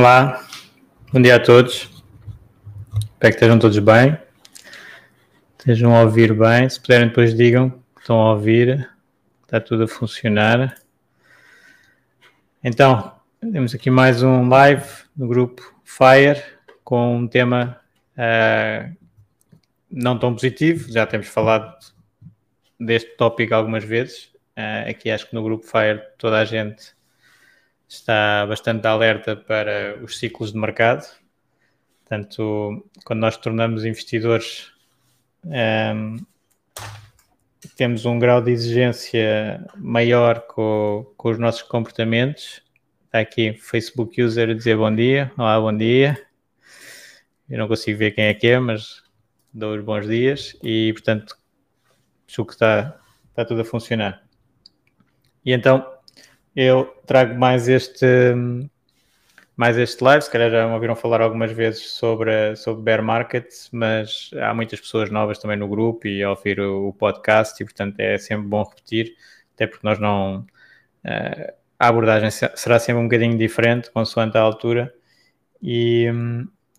Olá, bom dia a todos. Espero que estejam todos bem. Estejam a ouvir bem. Se puderem, depois digam que estão a ouvir. Está tudo a funcionar. Então, temos aqui mais um live no grupo Fire com um tema uh, não tão positivo. Já temos falado deste tópico algumas vezes. Uh, aqui acho que no grupo Fire toda a gente está bastante alerta para os ciclos de mercado. Portanto, quando nós tornamos investidores, um, ehm, temos um grau de exigência maior com, com os nossos comportamentos. Está aqui Facebook User a dizer bom dia. Olá, bom dia. Eu não consigo ver quem é que é, mas dou os bons dias e, portanto, acho que está, está tudo a funcionar. E então, eu trago mais este, mais este live, se calhar já me ouviram falar algumas vezes sobre, sobre bear market, mas há muitas pessoas novas também no grupo e a ouvir o, o podcast e portanto é sempre bom repetir, até porque nós não... Uh, a abordagem será sempre um bocadinho diferente, consoante a altura, e,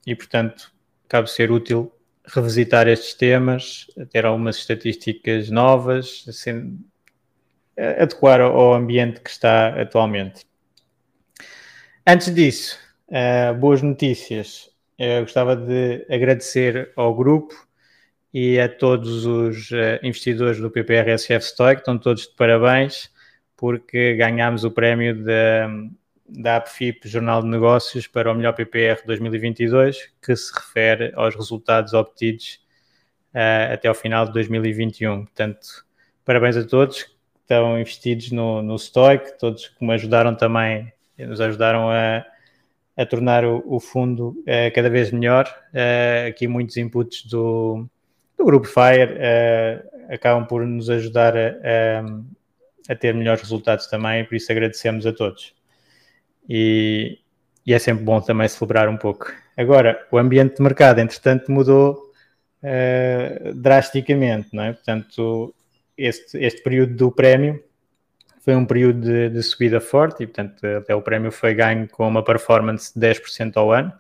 e portanto cabe ser útil revisitar estes temas, ter algumas estatísticas novas, assim, adequar ao ambiente que está atualmente. Antes disso, uh, boas notícias. Eu gostava de agradecer ao grupo e a todos os uh, investidores do PPRSF Stoic, estão todos de parabéns, porque ganhámos o prémio da, da APFIP Jornal de Negócios para o melhor PPR 2022, que se refere aos resultados obtidos uh, até ao final de 2021. Portanto, parabéns a todos, estão investidos no, no Stoic, todos que me ajudaram também, nos ajudaram a, a tornar o, o fundo uh, cada vez melhor. Uh, aqui muitos inputs do, do grupo Fire uh, acabam por nos ajudar a, a, a, ter melhores resultados também, por isso agradecemos a todos. E, e, é sempre bom também celebrar um pouco. Agora, o ambiente de mercado, entretanto, mudou drasticamente, não é? Portanto, este, este período do prémio foi um período de, de, subida forte e, portanto, até o prémio foi ganho com uma performance de 10% ao ano,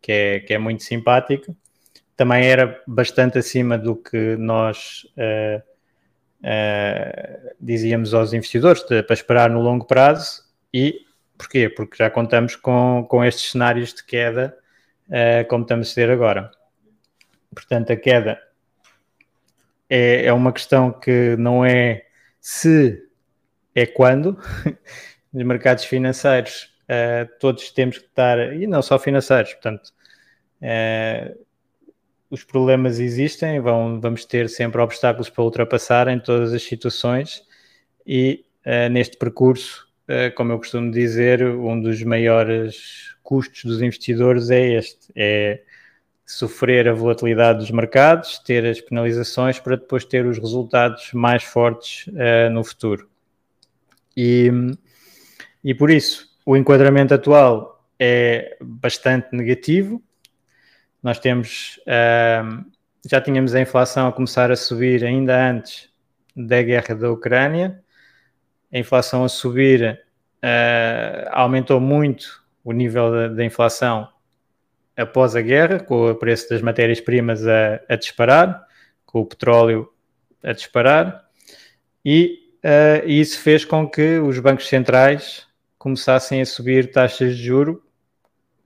que é, que é muito simpático. Também era bastante acima do que nós uh, uh, dizíamos aos investidores de, para esperar no longo prazo. E porquê? Porque já contamos com, com estes cenários de queda, uh, como estamos a ter agora. Portanto, a queda é, é uma questão que não é se, é quando. Nos mercados financeiros, uh, todos temos que estar, e não só financeiros, portanto, uh, os problemas existem, vão, vamos ter sempre obstáculos para ultrapassar em todas as situações e uh, neste percurso, como eu costumo dizer, um dos maiores custos dos investidores é este, é sofrer a volatilidade dos mercados, ter as penalizações para depois ter os resultados mais fortes uh, no futuro. E, e por isso, o enquadramento atual é bastante negativo. Nós temos, uh, já tínhamos a inflação a começar a subir ainda antes da guerra da Ucrânia. A inflação a subir uh, aumentou muito o nível da inflação após a guerra, com o preço das matérias-primas a, a, disparar, com o petróleo a disparar, e uh, isso fez com que os bancos centrais começassem a subir taxas de juro,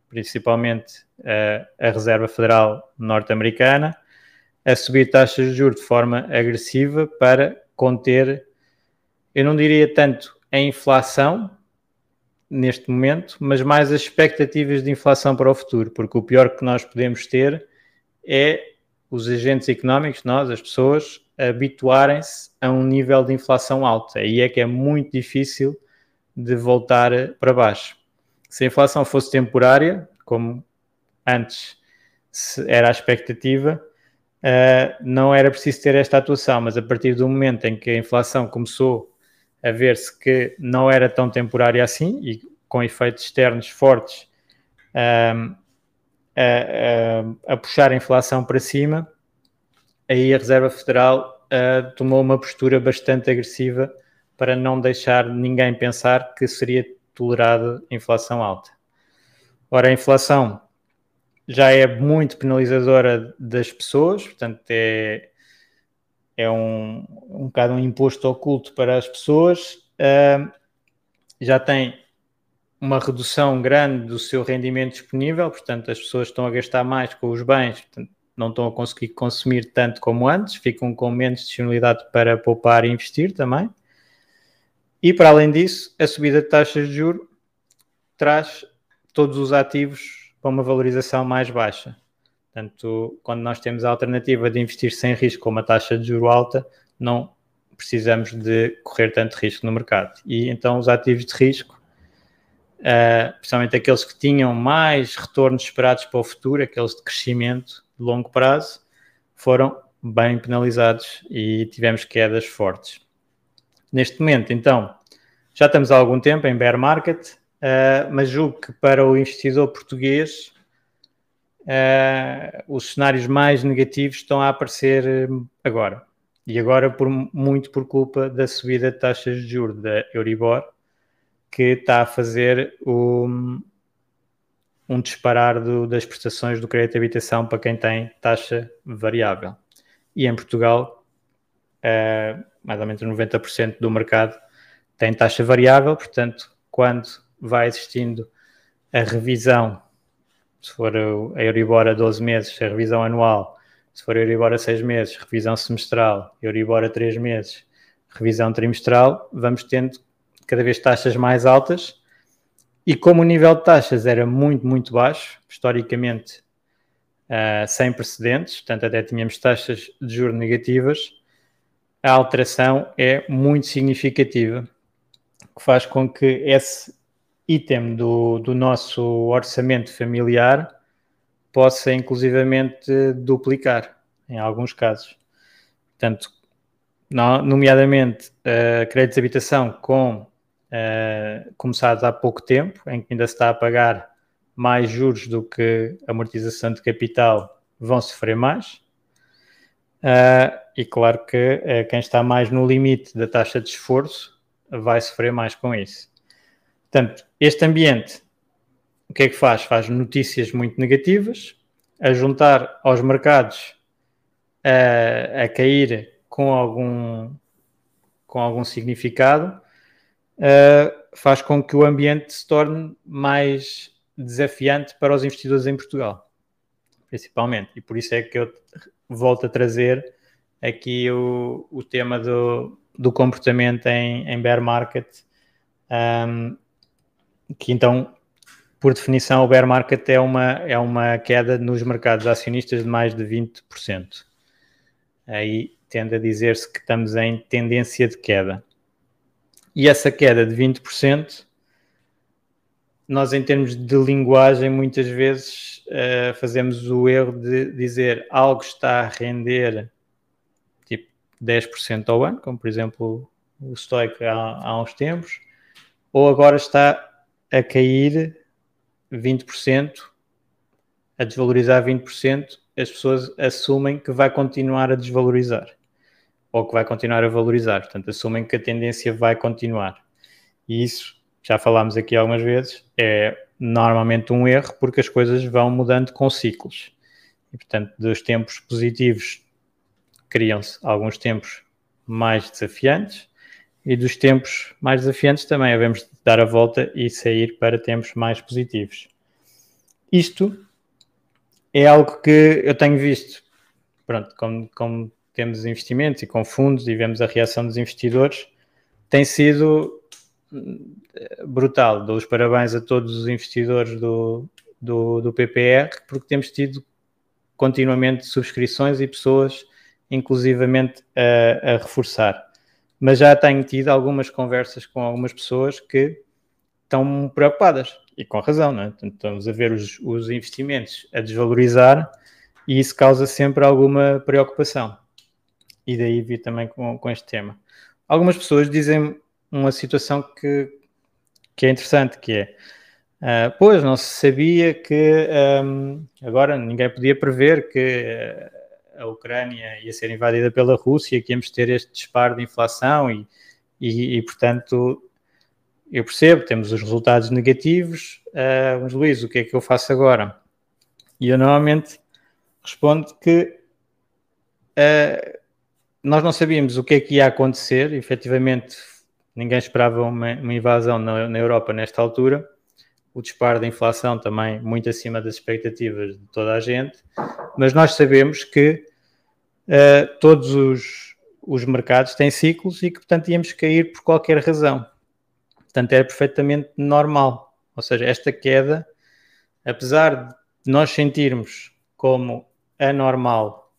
principalmente a, a Reserva Federal norte-americana, a subir taxas de juros de forma agressiva para conter, eu não diria tanto a inflação neste momento, mas mais as expectativas de inflação para o futuro, porque o pior que nós podemos ter é os agentes económicos, nós, as pessoas, habituarem-se a um nível de inflação alto. Aí é que é muito difícil de voltar para baixo. Se a inflação fosse temporária, como antes era a expectativa, uh, não era preciso ter esta atuação, mas a partir do momento em que a inflação começou a ver-se que não era tão temporária assim e com efeitos externos fortes a, a, a, puxar a inflação para cima, aí a Reserva Federal uh, tomou uma postura bastante agressiva para não deixar ninguém pensar que seria tolerada inflação alta. Ora, a inflação já é muito penalizadora das pessoas, portanto, é, é um, um bocado um imposto oculto para as pessoas, uh, já tem uma redução grande do seu rendimento disponível, portanto, as pessoas estão a gastar mais com os bens, portanto, não estão a conseguir consumir tanto como antes, ficam com menos disponibilidade para poupar e investir também. E para além disso, a subida de taxas de juro traz todos os ativos para uma valorização mais baixa. Portanto, quando nós temos a alternativa de investir sem risco com uma taxa de juro alta, não precisamos de correr tanto risco no mercado. E então os ativos de risco, uh, principalmente aqueles que tinham mais retornos esperados para o futuro, aqueles de crescimento de longo prazo, foram bem penalizados e tivemos quedas fortes. Neste momento, então, já estamos há algum tempo em bear market, uh, mas julgo que para o investidor português uh, os cenários mais negativos estão a aparecer eh, agora. E agora por, muito por culpa da subida de taxas de juros da Euribor, que está a fazer um, um disparar do, das prestações do crédito de habitação para quem tem taxa variável. E em Portugal, uh, mais ou menos 90% do mercado tem taxa variável, portanto, quando vai existindo a revisão, se for a Euribor a 12 meses, a revisão anual, se for a Euribor a 6 meses, revisão semestral, Euribor a 3 meses, revisão trimestral, vamos tendo cada vez taxas mais altas. E como o nível de taxas era muito, muito baixo, historicamente uh, sem precedentes, portanto até tínhamos taxas de juros negativas, a alteração é muito significativa, que faz com que esse item do, do nosso orçamento familiar possa inclusivamente duplicar em alguns casos. Portanto, nomeadamente uh, créditos de habitação com uh, começados há pouco tempo, em que ainda se está a pagar mais juros do que amortização de capital, vão sofrer mais. Uh, e claro que uh, quem está mais no limite da taxa de esforço vai sofrer mais com isso. Portanto, este ambiente, o que é que faz? Faz notícias muito negativas, a juntar aos mercados a, a cair com algum, com algum significado, uh, faz com que o ambiente se torne mais desafiante para os investidores em Portugal, principalmente. E por isso é que eu volto a trazer aqui o, o tema do, do comportamento em, em bear market, um, que então, por definição, o bear market é uma, é uma queda nos mercados acionistas de mais de 20%. Aí tende a dizer-se que estamos em tendência de queda. E essa queda de 20%, nós em termos de linguagem, muitas vezes uh, fazemos o erro de dizer algo está a render 10% ao ano, como por exemplo o Stoic há, há uns tempos, ou agora está a cair 20%, a desvalorizar 20%, as pessoas assumem que vai continuar a desvalorizar ou que vai continuar a valorizar. Portanto, assumem que a tendência vai continuar. E isso, já falámos aqui algumas vezes, é normalmente um erro porque as coisas vão mudando com ciclos. E, portanto, dos tempos positivos criam-se alguns tempos mais desafiantes e dos tempos mais desafiantes também havemos de dar a volta e sair para tempos mais positivos. Isto é algo que eu tenho visto, pronto, como, como temos investimentos e com fundos e vemos a reação dos investidores, tem sido brutal. Dou os parabéns a todos os investidores do, do, do PPR, porque temos tido continuamente subscrições e pessoas, inclusivamente, a, a reforçar. Mas já tenho tido algumas conversas com algumas pessoas que estão preocupadas, e com razão, não é? Estamos a ver os, os investimentos a desvalorizar e isso causa sempre alguma preocupação. E daí vi também com, com este tema. Algumas pessoas dizem uma situação que, que é interessante, que é Uh, pois, não se sabia que um, agora ninguém podia prever que a Ucrânia ia ser invadida pela Rússia, que íamos ter este disparo de inflação e, e, e portanto, eu percebo, temos os resultados negativos, uh, mas Luís, o que é que eu faço agora? E eu normalmente respondo que uh, nós não sabíamos o que é que ia acontecer, efetivamente ninguém esperava uma, uma invasão na, na Europa nesta altura, o disparo da inflação também muito acima das expectativas de toda a gente, mas nós sabemos que uh, todos os, os mercados têm ciclos e que, portanto, íamos cair por qualquer razão. Portanto, era perfeitamente normal. Ou seja, esta queda, apesar de nós sentirmos como anormal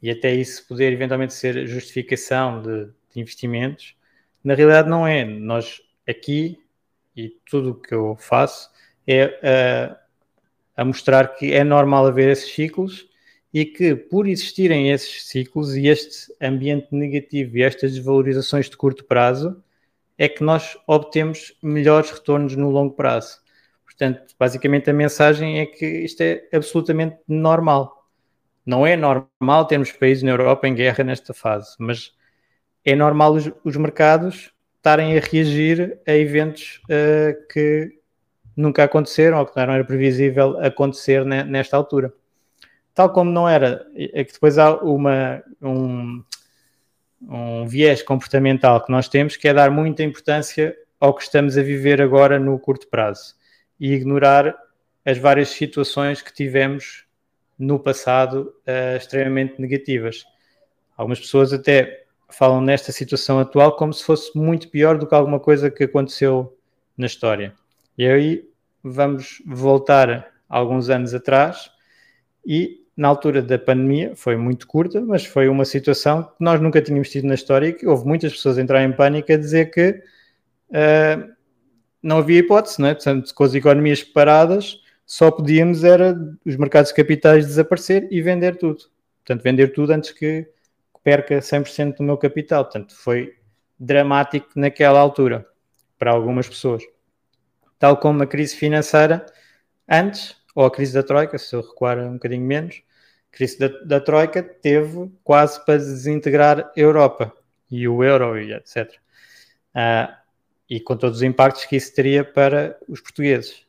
e até isso poder eventualmente ser justificação de, de investimentos, na realidade não é. Nós aqui e tudo o que eu faço é a, a mostrar que é normal haver esses ciclos e que, por existirem esses ciclos e este ambiente negativo e estas desvalorizações de curto prazo, é que nós obtemos melhores retornos no longo prazo. Portanto, basicamente a mensagem é que isto é absolutamente normal. Não é normal termos países na Europa em guerra nesta fase, mas é normal os, os mercados estarem a reagir a eventos uh, que nunca aconteceram ou que não era previsível acontecer nesta altura. Tal como não era, é que depois há uma, um, um viés comportamental que nós temos que é dar muita importância ao que estamos a viver agora no curto prazo e ignorar as várias situações que tivemos no passado uh, extremamente negativas. Algumas pessoas até falam nesta situação atual como se fosse muito pior do que alguma coisa que aconteceu na história. E aí vamos voltar alguns anos atrás e na altura da pandemia foi muito curta, mas foi uma situação que nós nunca tínhamos tido na história e que houve muitas pessoas entrar em pânico a dizer que uh, não havia hipótese, não é? Portanto, com as economias paradas, só podíamos era os mercados capitais desaparecer e vender tudo. Portanto, vender tudo antes que perca 100% do meu capital. Portanto, foi dramático naquela altura para algumas pessoas tal como a crise financeira antes, ou a crise da Troika, se eu recuar um bocadinho menos, a crise da, da Troika teve quase para desintegrar a Europa e o euro e etc. Uh, ah, e com todos os impactos que isso teria para os portugueses.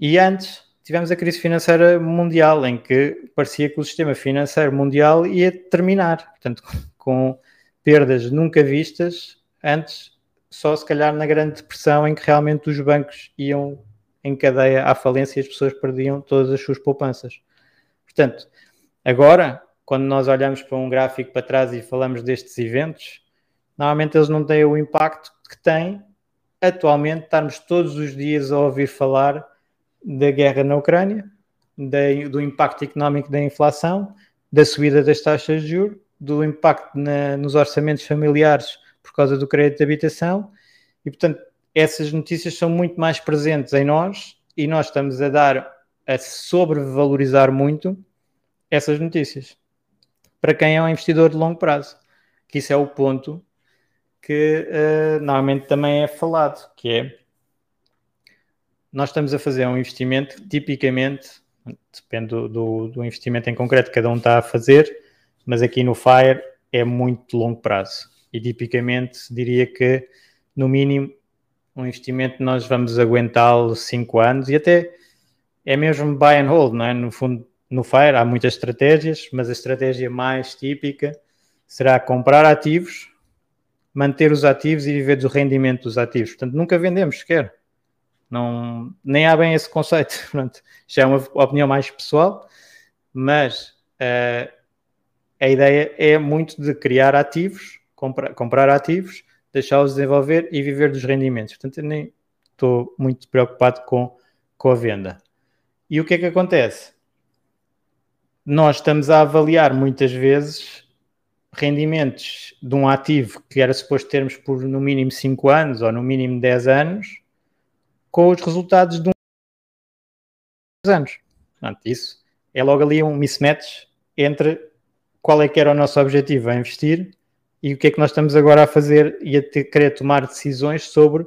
E antes tivemos a crise financeira mundial, em que parecia que o sistema financeiro mundial ia terminar, portanto, com perdas nunca vistas antes só se calhar na grande depressão em que realmente os bancos iam em cadeia à falência e as pessoas perdiam todas as suas poupanças. Portanto, agora, quando nós olhamos para um gráfico para trás e falamos destes eventos, normalmente eles não têm o impacto que têm atualmente estarmos todos os dias a ouvir falar da guerra na Ucrânia, do impacto económico da inflação, da subida das taxas de juros, do impacto na, nos orçamentos familiares por causa do crédito de habitação e, portanto, essas notícias são muito mais presentes em nós e nós estamos a dar, a sobrevalorizar muito essas notícias. Para quem é um investidor de longo prazo, que isso é o ponto que uh, normalmente também é falado, que é nós estamos a fazer um investimento tipicamente, depende do, do, do investimento em concreto que cada um está a fazer, mas aqui no FIRE é muito longo prazo e tipicamente diria que no mínimo um investimento nós vamos aguentá-lo 5 anos e até é mesmo buy and hold, não é? No fundo, no FIRE há muitas estratégias, mas a estratégia mais típica será comprar ativos manter os ativos e viver do rendimento dos ativos. Portanto, nunca vendemos sequer. Não, nem há bem esse conceito. Pronto, já é uma opinião mais pessoal, mas uh, a ideia é muito de criar ativos, comprar, comprar ativos, deixá-los desenvolver e viver dos rendimentos. Portanto, eu nem estou muito preocupado com, com a venda. E o que é que acontece? Nós estamos a avaliar muitas vezes rendimentos de um ativo que era suposto termos por no mínimo 5 anos ou no mínimo 10 anos com os resultados de um anos. Portanto, isso é logo ali um mismatch entre qual é que era o nosso objetivo a investir e o que é que nós estamos agora a fazer e a ter, querer tomar decisões sobre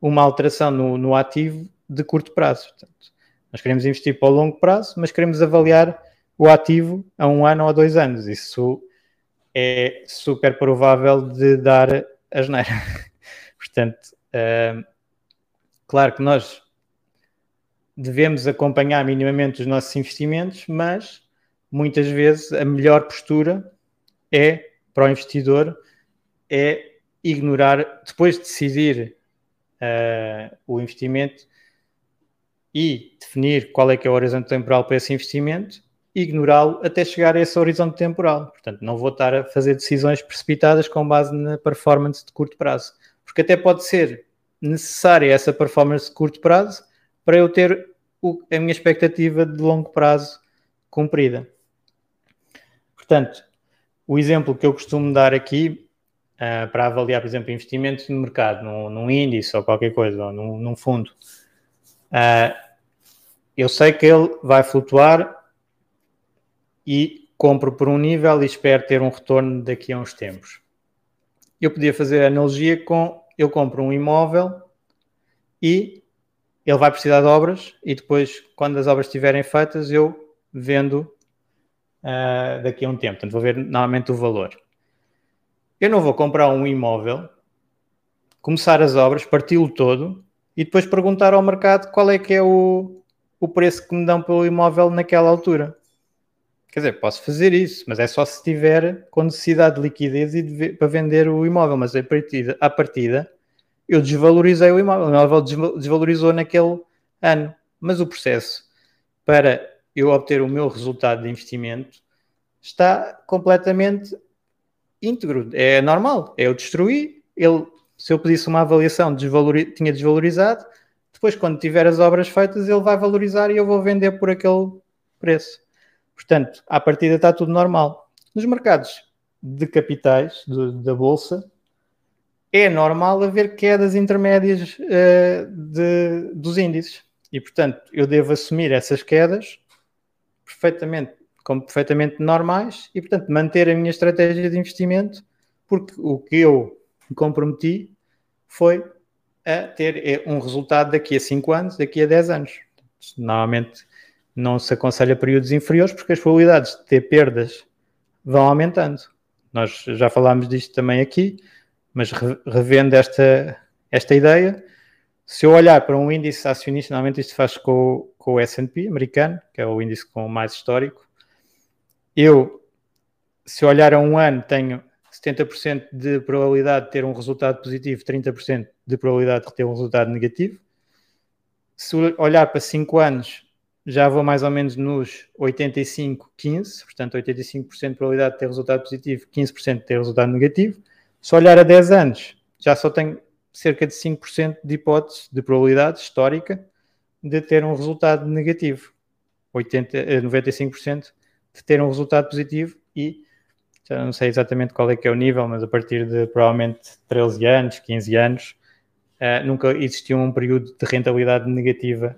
uma alteração no, no ativo de curto prazo. Portanto, nós queremos investir para o longo prazo, mas queremos avaliar o ativo a um ano ou a dois anos. Isso é super provável de dar asneira. Portanto, uh, claro que nós devemos acompanhar minimamente os nossos investimentos, mas muitas vezes a melhor postura é para o investidor é ignorar, depois de decidir uh, o investimento e definir qual é que é o horizonte temporal para esse investimento, ignorá-lo até chegar a esse horizonte temporal. Portanto, não vou estar a fazer decisões precipitadas com base na performance de curto prazo, porque até pode ser necessária essa performance de curto prazo para eu ter o, a minha expectativa de longo prazo cumprida. Portanto, o exemplo que eu costumo dar aqui uh, para avaliar, por exemplo, investimentos no mercado, num, num índice ou qualquer coisa, ou num, num fundo, uh, eu sei que ele vai flutuar e compro por um nível e espero ter um retorno daqui a uns tempos. Eu podia fazer a analogia com eu compro um imóvel e ele vai precisar de obras e depois, quando as obras estiverem feitas, eu vendo uh, daqui a um tempo. Portanto, vou ver normalmente o valor. Eu não vou comprar um imóvel, começar as obras, parti-lo todo e depois perguntar ao mercado qual é que é o, o preço que me dão pelo imóvel naquela altura. Quer dizer, posso fazer isso, mas é só se tiver com necessidade de liquidez e de, para vender o imóvel. Mas a partida, à partida, eu desvalorizei o imóvel. O imóvel desvalorizou naquele ano. Mas o processo para eu obter o meu resultado de investimento está completamente íntegro. É normal. É eu destruí. Ele, se eu pedisse uma avaliação, desvalori tinha desvalorizado. Depois, quando tiver as obras feitas, ele vai valorizar e eu vou vender por aquele preço. Portanto, à partida está tudo normal. Nos mercados de capitais, do, da Bolsa, é normal haver quedas intermédias uh, de, dos índices. E, portanto, eu devo assumir essas quedas perfeitamente, como perfeitamente normais e, portanto, manter a minha estratégia de investimento, porque o que eu me comprometi foi a ter eh, um resultado daqui a 5 anos, daqui a 10 anos. Normalmente não se aconselha períodos inferiores porque as probabilidades de ter perdas vão aumentando. Nós já falámos disto também aqui, mas revendo esta, esta ideia, se eu olhar para um índice acionista, normalmente isto faz com, com o S&P americano, que é o índice com mais histórico, eu, se olhar a um ano, tenho 70% de probabilidade de ter um resultado positivo, 30% de probabilidade de ter um resultado negativo. Se olhar para 5 anos, já vou mais ou menos nos 85, 15, portanto 85% de probabilidade de ter resultado positivo, 15% de ter resultado negativo. Se olhar a 10 anos, já só tenho cerca de 5% de hipótese de probabilidade histórica de ter um resultado negativo. 80, 95% eh, de ter um resultado positivo e já não sei exatamente qual é que é o nível, mas a partir de provavelmente 13 anos, 15 anos, uh, nunca existiu um período de rentabilidade negativa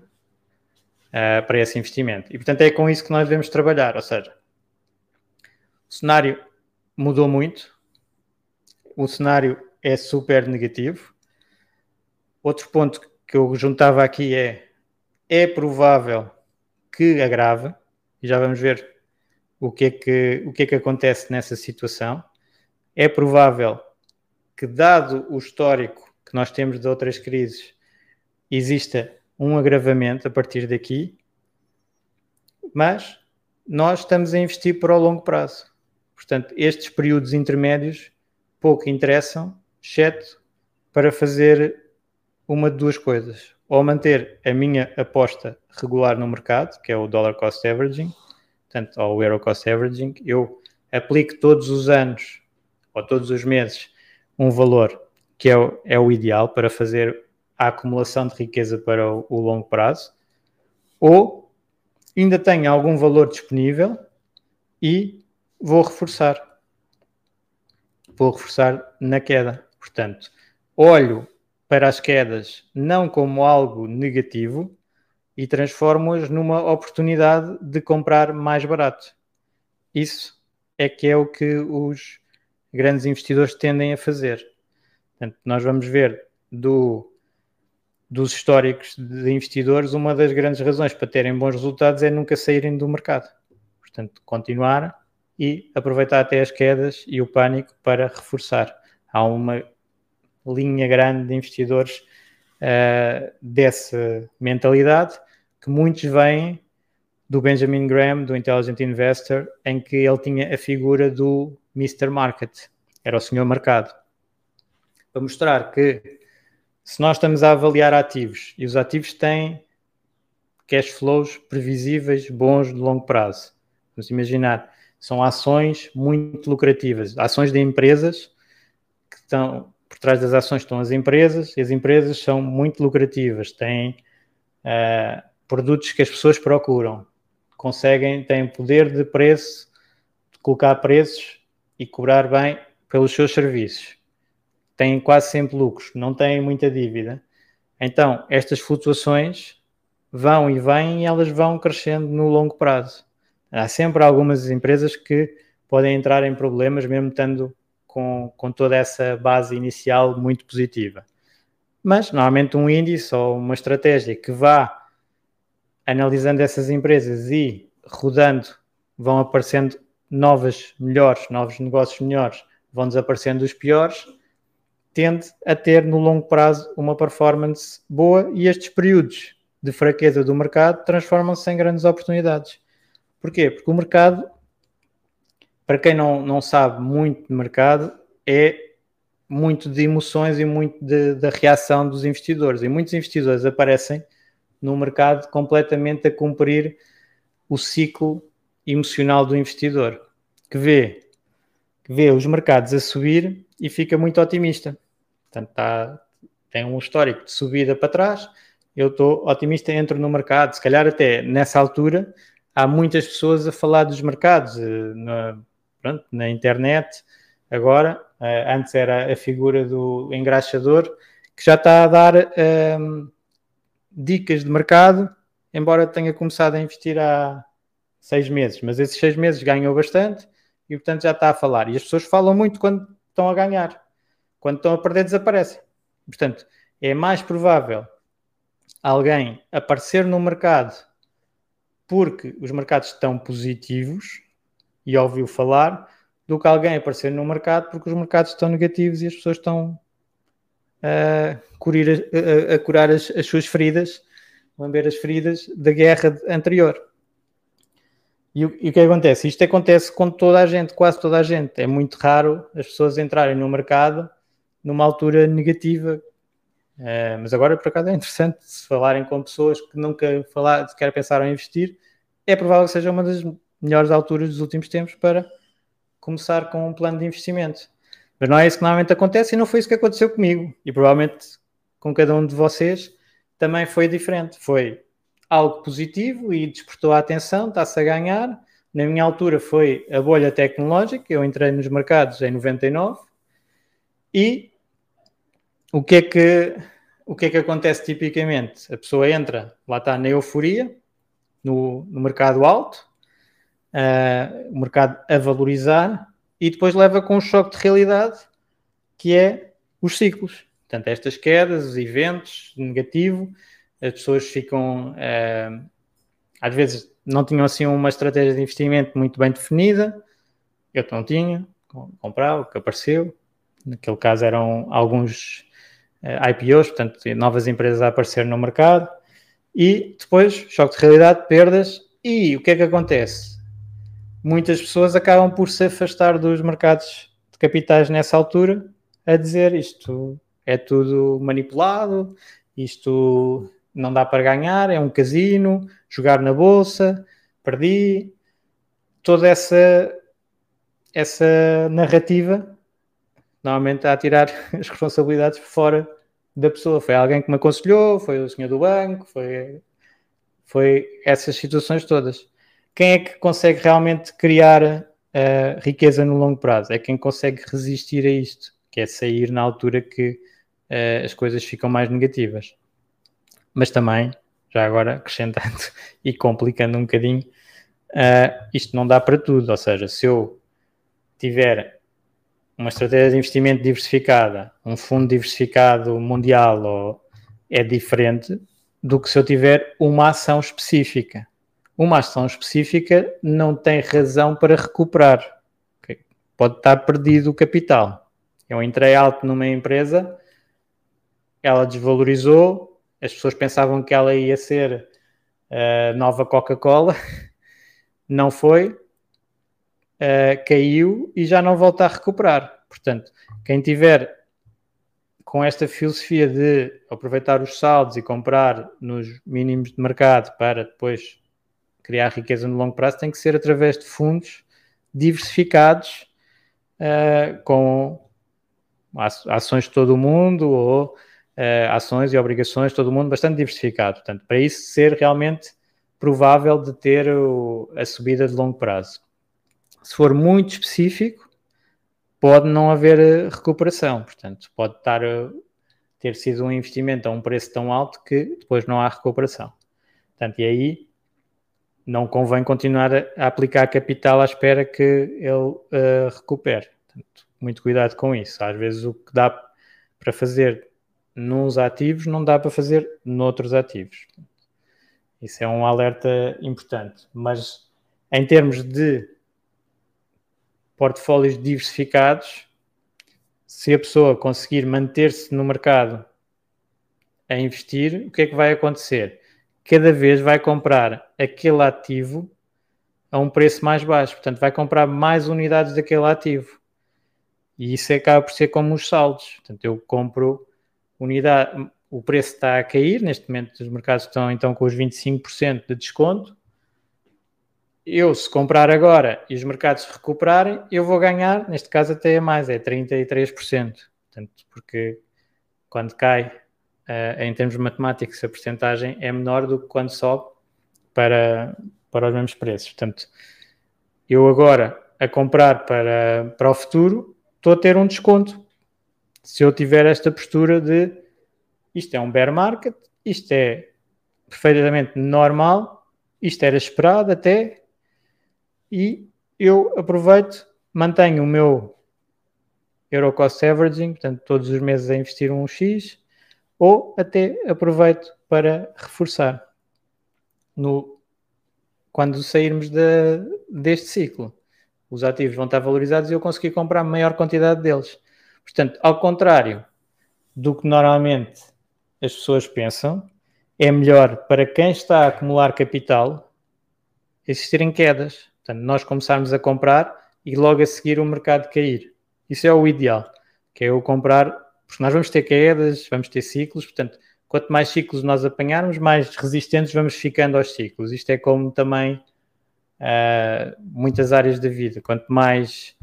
uh, para esse investimento. E portanto é com isso que nós devemos trabalhar, ou seja, o cenário mudou muito, o cenário é super negativo. Outro ponto que eu juntava aqui é é provável que agrave, e já vamos ver o que é que, o que, é que acontece nessa situação. É provável que, dado o histórico que nós temos de outras crises, exista um agravamento a partir daqui, mas nós estamos a investir para o longo prazo. Portanto, estes períodos intermédios pouco interessam exceto para fazer uma de duas coisas. Ou manter a minha aposta regular no mercado, que é o dollar cost averaging, portanto, ou o euro cost averaging, eu aplico todos os anos ou todos os meses um valor que é o, é o ideal para fazer a acumulação de riqueza para o, o longo prazo, ou ainda tenho algum valor disponível e vou reforçar. Vou reforçar na queda. Portanto, olho para as quedas não como algo negativo e transformo-as numa oportunidade de comprar mais barato. Isso é que é o que os grandes investidores tendem a fazer. Portanto, nós vamos ver do, dos históricos de investidores, uma das grandes razões para terem bons resultados é nunca saírem do mercado. Portanto, continuar e aproveitar até as quedas e o pânico para reforçar. Há uma linha grande de investidores uh, dessa mentalidade que muitos vêm do Benjamin Graham, do Intelligent Investor, em que ele tinha a figura do Mr. Market, era o senhor mercado, para mostrar que se nós estamos a avaliar ativos e os ativos têm cash flows previsíveis bons de longo prazo, vamos imaginar, são ações muito lucrativas, ações de empresas que estão trás das ações estão as empresas e as empresas são muito lucrativas, têm uh, produtos que as pessoas procuram, conseguem, têm poder de preço, de colocar preços e cobrar bem pelos seus serviços. Têm quase sempre lucros, não têm muita dívida. Então, estas flutuações vão e vêm e elas vão crescendo no longo prazo. Há sempre algumas empresas que podem entrar em problemas, mesmo estando com, com toda essa base inicial muito positiva. Mas, normalmente, um índice ou uma estratégia que vá analisando essas empresas e rodando, vão aparecendo novas, melhores, novos negócios melhores, vão desaparecendo os piores, tende a ter no longo prazo uma performance boa e estes períodos de fraqueza do mercado transformam-se em grandes oportunidades. Porquê? Porque o mercado, para quem não, não sabe muito de mercado, é muito de emoções e muito da reação dos investidores. E muitos investidores aparecem no mercado completamente a cumprir o ciclo emocional do investidor, que vê, que vê os mercados a subir e fica muito otimista. Portanto, tá, tem um histórico de subida para trás, eu estou otimista, entro no mercado. Se calhar até nessa altura há muitas pessoas a falar dos mercados eh, pronto, na internet. Agora, eh, antes era a figura do engraxador, que já está a dar ehm, dicas de mercado, embora tenha começado a investir há seis meses, mas esses seis meses ganhou bastante e, portanto, já está a falar. E as pessoas falam muito quando estão a ganhar, quando estão a perder, desaparecem. Portanto, é mais provável alguém aparecer no mercado porque os mercados estão positivos e ouviu falar, do que alguém aparecer no mercado porque os mercados estão negativos e as pessoas estão a, curir, a, a curar as, as, suas feridas, lamber as feridas da guerra anterior. E o, e o que acontece? Isto acontece com toda a gente, quase toda a gente. É muito raro as pessoas entrarem no mercado numa altura negativa. Uh, mas agora, por acaso, é interessante se falarem com pessoas que nunca falar, sequer pensaram em investir. É provável que seja uma das melhores alturas dos últimos tempos para começar com um plano de investimento. Mas não é isso que normalmente acontece e não foi isso que aconteceu comigo. E provavelmente com cada um de vocês também foi diferente. Foi algo positivo e despertou a atenção, está-se a ganhar. Na minha altura foi a bolha tecnológica, eu entrei nos mercados em 99 e o que é que, o que, é que acontece tipicamente? A pessoa entra, lá está na euforia, no, no mercado alto, uh, o mercado a valorizar, e depois leva com um choque de realidade que é os ciclos. Portanto, estas quedas, os eventos negativo, as pessoas ficam, uh, às vezes não tinham assim uma estratégia de investimento muito bem definida, eu não tinha, comprava o que apareceu, naquele caso eram alguns uh, eh, IPOs, portanto, novas empresas a aparecer no mercado, e depois, choque de realidade, perdas, e o que é que acontece? Muitas pessoas acabam por se afastar dos mercados de capitais nessa altura, a dizer isto é tudo manipulado, isto não dá para ganhar, é um casino, jogar na bolsa, perdi. Toda essa, essa narrativa, normalmente a tirar as responsabilidades fora da pessoa. Foi alguém que me aconselhou, foi o senhor do banco, foi, foi essas situações todas. Quem é que consegue realmente criar uh, riqueza no longo prazo? É quem consegue resistir a isto, que é sair na altura que uh, as coisas ficam mais negativas. Mas também, já agora acrescentando e complicando um bocadinho, uh, isto não dá para tudo. Ou seja, se eu tiver uma estratégia de investimento diversificada, um fundo diversificado mundial, ou, é diferente do que se eu tiver uma ação específica. Uma ação específica não tem razão para recuperar. Okay? Pode estar perdido o capital. Eu entrei alto numa empresa, ela desvalorizou, as pessoas pensavam que ela ia ser a nova Coca-Cola, não foi, uh, caiu e já não volta a recuperar. Portanto, quem tiver com esta filosofia de aproveitar os saldos e comprar nos mínimos de mercado para depois criar riqueza no longo prazo, tem que ser através de fundos diversificados uh, com ações de todo o mundo ou uh, ações e obrigações de todo o mundo bastante diversificado. Portanto, para isso ser realmente provável de ter o, a subida de longo prazo. Se for muito específico, pode não haver eh, recuperação. Portanto, pode estar, ter sido um investimento a um preço tão alto que depois não há recuperação. Portanto, e aí não convém continuar a, aplicar capital à espera que ele uh, recupere. Portanto, muito cuidado com isso. Às vezes o que dá para fazer nos ativos não dá para fazer noutros ativos. Isso é um alerta importante. Mas em termos de portfólios diversificados, se a pessoa conseguir manter-se no mercado a investir, o que é que vai acontecer? Cada vez vai comprar aquele ativo a um preço mais baixo, portanto, vai comprar mais unidades daquele ativo. E isso acaba por ser como os saldos. Portanto, eu compro unidade, o preço está a cair, neste momento os mercados estão então com os 25% de desconto, eu, se comprar agora e os mercados recuperarem, eu vou ganhar, neste caso até é mais, é 33%. Portanto, porque quando cai, uh, em termos matemáticos, a porcentagem é menor do que quando sobe para, para os mesmos preços. Portanto, eu agora, a comprar para, para o futuro, estou a ter um desconto. Se eu tiver esta postura de isto é um bear market, isto é perfeitamente normal, isto era esperado até, e eu aproveito, mantenho o meu Euro Cost Averaging, portanto, todos os meses a investir um X, ou até aproveito para reforçar no, quando sairmos de, deste ciclo. Os ativos vão estar valorizados e eu consegui comprar maior quantidade deles. Portanto, ao contrário do que normalmente as pessoas pensam, é melhor para quem está a acumular capital existirem quedas. Portanto, nós começarmos a comprar e logo a seguir o mercado cair. Isso é o ideal, que é eu comprar, porque nós vamos ter quedas, vamos ter ciclos, portanto, quanto mais ciclos nós apanharmos, mais resistentes vamos ficando aos ciclos. Isto é como também uh, muitas áreas da vida. Quanto mais,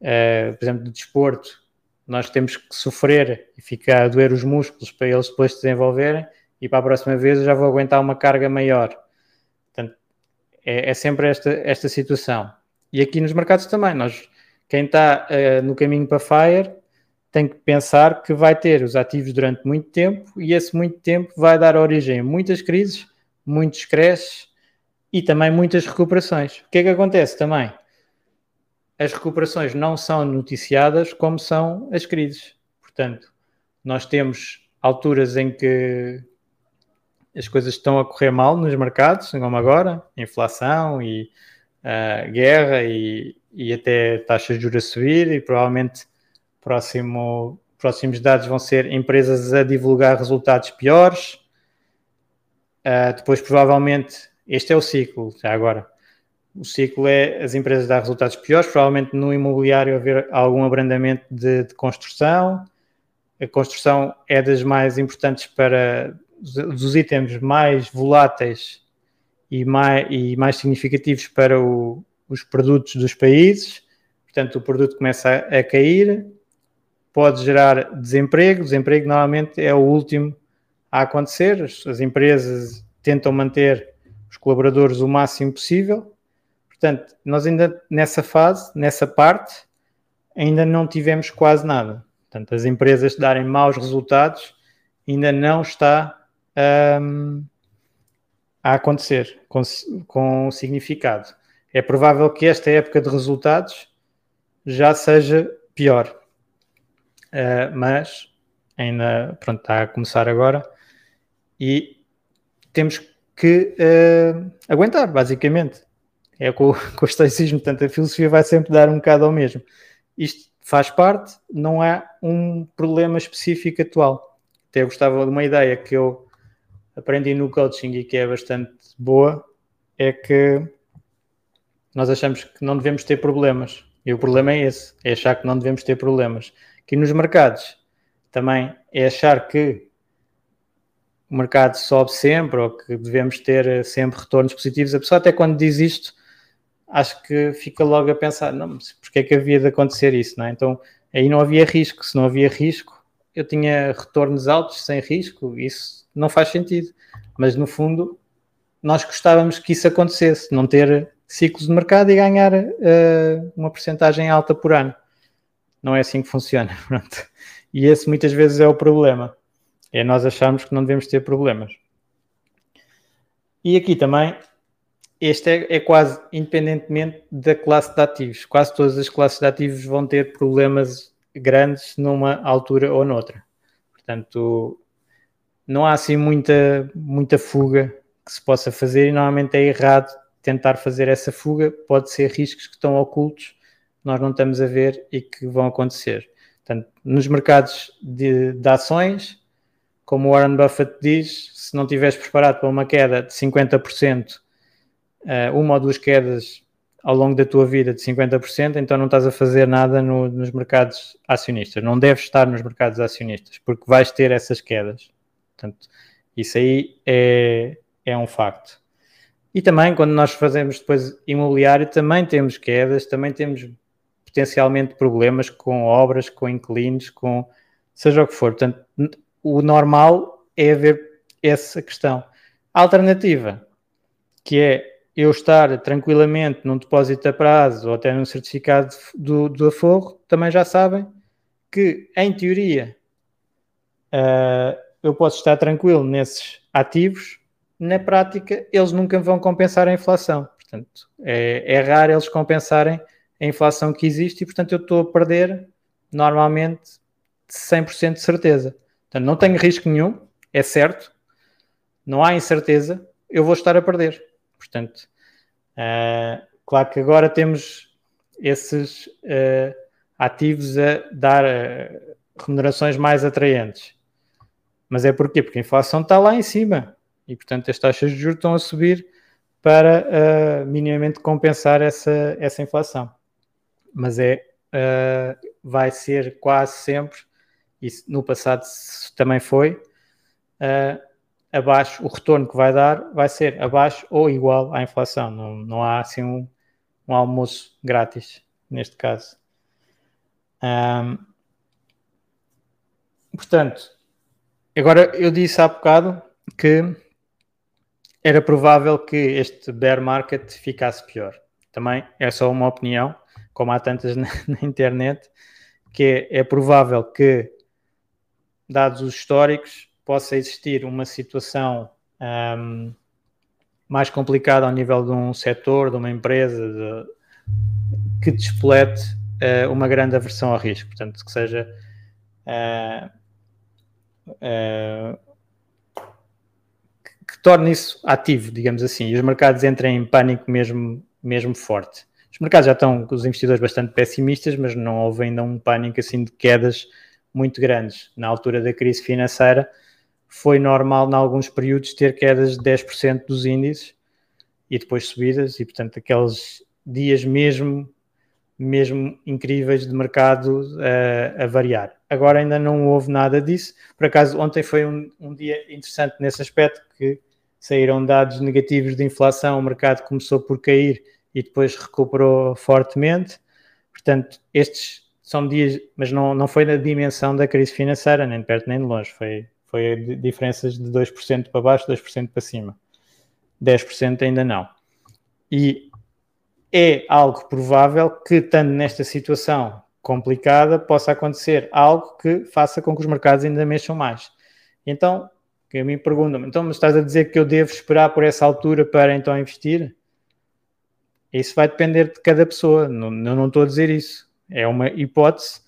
uh, por exemplo, de desporto, nós temos que sofrer e ficar a doer os músculos para eles depois se desenvolverem e para a próxima vez eu já vou aguentar uma carga maior. É, é sempre esta, esta situação. E aqui nos mercados também, nós, quem está uh, no caminho para FIRE tem que pensar que vai ter os ativos durante muito tempo e esse muito tempo vai dar origem a muitas crises, muitos crashes e também muitas recuperações. O que é que acontece também? As recuperações não são noticiadas como são as crises. Portanto, nós temos alturas em que as coisas estão a correr mal nos mercados, como agora, inflação e uh, guerra e, e, até taxas de juros a subir e provavelmente próximo, próximos dados vão ser empresas a divulgar resultados piores. Uh, depois, provavelmente, este é o ciclo, já agora. o ciclo é as empresas dar resultados piores, provavelmente no imobiliário haver algum abrandamento de, de construção. A construção é das mais importantes para dos itens mais voláteis e mais, e mais significativos para o, os produtos dos países. Portanto, o produto começa a, a cair, pode gerar desemprego. Desemprego normalmente é o último a acontecer. As, as empresas tentam manter os colaboradores o máximo possível Portanto, nós ainda nessa fase, nessa parte, ainda não tivemos quase nada. Portanto, as empresas darem maus resultados ainda não está um, a acontecer com, com significado. É provável que esta época de resultados já seja pior. Uh, mas ainda pronto, está a começar agora e temos que uh, aguentar, basicamente. É com, com o estoicismo, portanto, a filosofia vai sempre dar um bocado ao mesmo. Isto faz parte, não há um problema específico atual. Até gostava de uma ideia que eu aprendi no coaching e que é bastante boa, é que nós achamos que não devemos ter problemas. E o problema é esse, é achar que não devemos ter problemas. Que nos mercados também é achar que o mercado sobe sempre ou que devemos ter sempre retornos positivos. A pessoa até quando diz isto acho que fica logo a pensar, não, mas porque é que havia de acontecer isso, não é? Então, aí não havia risco, se não havia risco, eu tinha retornos altos sem risco, isso não faz sentido. Mas, no fundo, nós gostávamos que isso acontecesse, não ter ciclos de mercado e ganhar uh, uma porcentagem alta por ano. Não é assim que funciona. Pronto. E esse muitas vezes é o problema. É nós acharmos que não devemos ter problemas. E aqui também este é, é, quase independentemente da classe de ativos. Quase todas as classes de ativos vão ter problemas grandes numa altura ou noutra. Portanto, não há assim muita, muita fuga que se possa fazer e normalmente é errado tentar fazer essa fuga. Pode ser riscos que estão ocultos, nós não estamos a ver e que vão acontecer. Portanto, nos mercados de, de ações, como Warren Buffett diz, se não estiveres preparado para uma queda de 50% uh, uma ou duas quedas ao longo da tua vida de 50%, então não estás a fazer nada no, nos mercados acionistas. Não deves estar nos mercados acionistas, porque vais ter essas quedas. Portanto, isso aí é, é um facto. E também, quando nós fazemos depois imobiliário, também temos quedas, também temos potencialmente problemas com obras, com inquilinos, com seja o que for. Portanto, o normal é haver essa questão. A alternativa, que é eu estar tranquilamente num depósito a prazo ou até num certificado do, do aforro, também já sabem que, em teoria, uh, eu posso estar tranquilo nesses ativos, na prática, eles nunca vão compensar a inflação. Portanto, é, é raro eles compensarem a inflação que existe e, portanto, eu estou a perder normalmente 100% de certeza. Portanto, não tenho risco nenhum, é certo, não há incerteza, eu vou estar a perder. Portanto, uh, claro que agora temos esses uh, ativos a dar uh, remunerações mais atraentes. Mas é porquê? Porque a inflação está lá em cima e, portanto, as taxas de juros estão a subir para minimamente compensar essa, essa inflação. Mas é, vai ser quase sempre, e no passado também foi, uh, abaixo, o retorno que vai dar vai ser abaixo ou igual à inflação. Não, não há assim um, um almoço grátis neste caso. Um, portanto, agora eu disse há bocado que era provável que este bear market ficasse pior. Também é só uma opinião, como há tantas na, na internet, que é, é provável que, dados os históricos, possa existir uma situação um, mais complicada ao nível de um setor, de uma empresa, de, que despolete uh, uma grande aversão ao risco. Portanto, que seja. Uh, uh, que, que torne isso ativo, digamos assim, e os mercados entrem em pânico mesmo, mesmo forte. Os mercados já estão com os investidores bastante pessimistas, mas não houve ainda um pânico assim de quedas muito grandes. Na altura da crise financeira, foi normal, em alguns períodos, ter quedas de 10% dos índices e depois subidas, e portanto aqueles dias mesmo, mesmo incríveis de mercado uh, a variar. Agora ainda não houve nada disso. Por acaso, ontem foi um, um dia interessante nesse aspecto que saíram dados negativos de inflação, o mercado começou por cair e depois recuperou fortemente. Portanto, estes são dias, mas não, não foi na dimensão da crise financeira, nem de perto nem de longe, foi, foi diferenças de 2% para baixo, 2% para cima. 10% ainda não. E é algo provável que, estando nesta situação complicada, possa acontecer algo que faça com que os mercados ainda mexam mais. Então, que mim perguntam então, mas estás a dizer que eu devo esperar por essa altura para então investir? Isso vai depender de cada pessoa, não, não estou a dizer isso. É uma hipótese.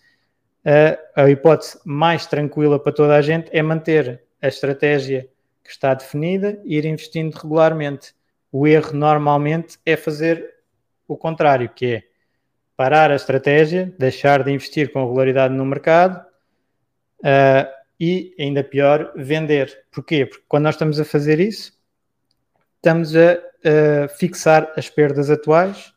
A, a hipótese mais tranquila para toda a gente é manter a estratégia que está definida e ir investindo regularmente. O erro normalmente é fazer o contrário, que é parar a estratégia, deixar de investir com regularidade no mercado uh, e, ainda pior, vender. Porquê? Porque quando nós estamos a fazer isso, estamos a, fixar as perdas atuais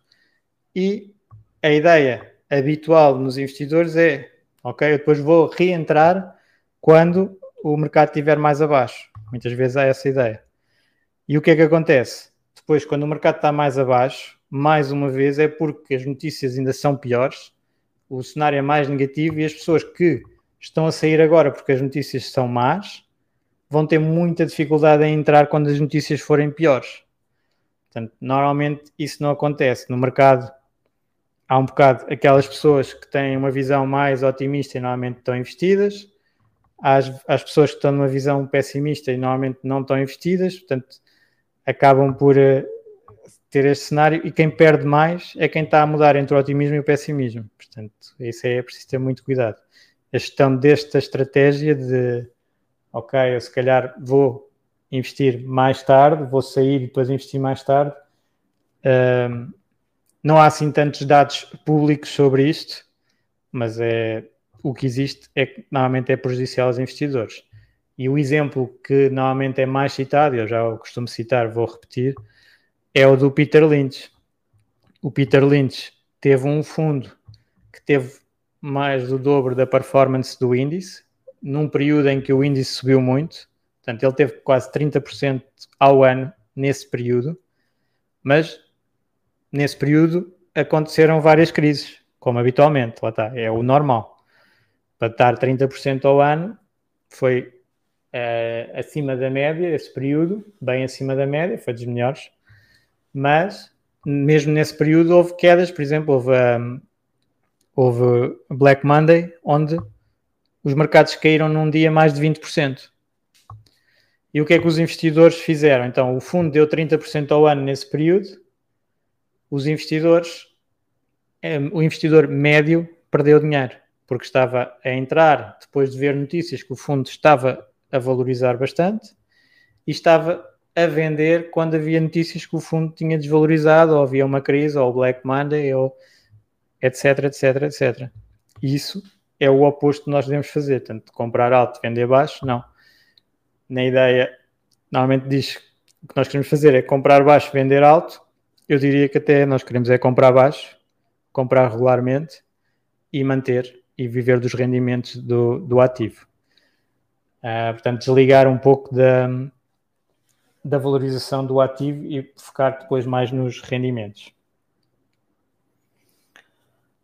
e a ideia habitual nos investidores é, ok, eu depois vou reentrar quando o mercado estiver mais abaixo. Muitas vezes há essa ideia. E o que é que acontece? Depois, quando o mercado está mais abaixo, mais uma vez é porque as notícias ainda são piores, o cenário é mais negativo e as pessoas que estão a sair agora porque as notícias são más vão ter muita dificuldade em entrar quando as notícias forem piores. Portanto, normalmente isso não acontece. No mercado há um bocado aquelas pessoas que têm uma visão mais otimista e normalmente estão investidas, as, as pessoas que estão numa visão pessimista e normalmente não estão investidas, portanto, acabam por uh, ter este cenário e quem perde mais é quem está a mudar entre o otimismo e o pessimismo. Portanto, isso é, é preciso ter muito cuidado. A gestão desta estratégia de, ok, eu se calhar vou investir mais tarde, vou sair e depois investir mais tarde. Não há assim tantos dados públicos sobre isto, mas é, o que existe é que normalmente é prejudicial aos investidores. E o exemplo que normalmente é mais citado, eu já o costumo citar, vou repetir, é o do Peter Lynch. O Peter Lynch teve um fundo que teve mais do dobro da performance do índice, num período em que o índice subiu muito, portanto, ele teve quase 30% ao ano nesse período, mas nesse período aconteceram várias crises, como habitualmente, lá está, é o normal para estar 30% ao ano, foi uh, acima da média esse período, bem acima da média, foi dos melhores, mas mesmo nesse período houve quedas, por exemplo, houve, um, houve Black Monday, onde os mercados caíram num dia mais de 20%. E o que é que os investidores fizeram? Então, o fundo deu 30% ao ano nesse período, os investidores, um, o investidor médio perdeu dinheiro porque estava a entrar depois de ver notícias que o fundo estava a valorizar bastante e estava a vender quando havia notícias que o fundo tinha desvalorizado, ou havia uma crise, ou Black Monday, ou etc, etc, etc. Isso é o oposto que nós devemos fazer, tanto comprar alto vender baixo, não. Na ideia, normalmente diz o que nós queremos fazer é comprar baixo vender alto, eu diria que até nós queremos é comprar baixo, comprar regularmente e manter e viver dos rendimentos do, do ativo. Uh, portanto, desligar um pouco da, da valorização do ativo e focar depois mais nos rendimentos.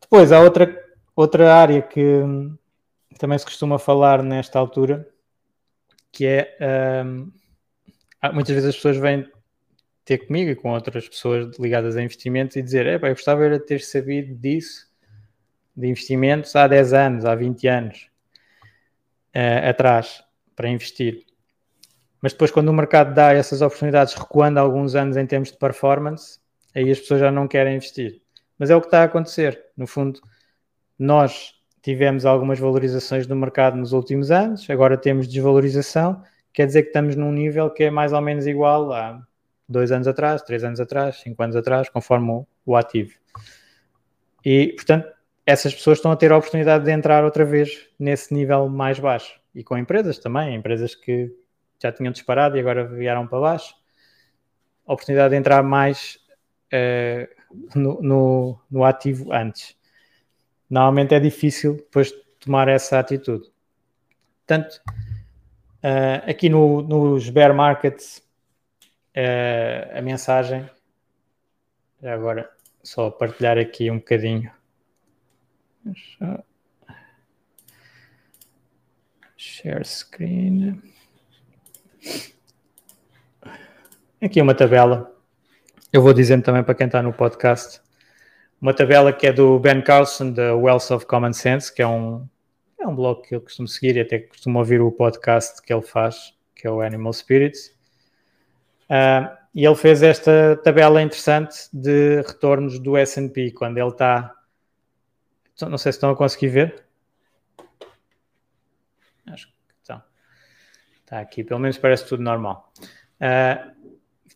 Depois, há outra, outra área que também se costuma falar nesta altura, que é um, muitas vezes as pessoas vêm ter comigo e com outras pessoas ligadas a investimentos e dizer, eu gostava de ter sabido disso de investimentos há 10 anos, há 20 anos uh, atrás para investir. Mas depois, quando o mercado dá essas oportunidades, recuando alguns anos em termos de performance, aí as pessoas já não querem investir. Mas é o que está a acontecer. No fundo, nós tivemos algumas valorizações do mercado nos últimos anos, agora temos desvalorização, quer dizer que estamos num nível que é mais ou menos igual a dois anos atrás, três anos atrás, cinco anos atrás, conforme o, o ativo. E, portanto, essas pessoas estão a ter a oportunidade de entrar outra vez nesse nível mais baixo. E com empresas também, empresas que já tinham disparado e agora vieram para baixo. oportunidade de entrar mais uh, no, no, no, ativo antes. Normalmente é difícil depois tomar essa atitude. Portanto, uh, aqui no, nos bear markets, uh, a mensagem, agora só partilhar aqui um bocadinho. Share screen. Aqui uma tabela. Eu vou dizendo também para quem está no podcast. Uma tabela que é do Ben Carlson, da Wealth of Common Sense, que é um, é um blog que eu costumo seguir e até costumo ouvir o podcast que ele faz, que é o Animal Spirits. Uh, e ele fez esta tabela interessante de retornos do S&P, quando ele está... Não sei se estão a conseguir ver. Acho que estão. Está aqui, pelo menos parece tudo normal. Uh,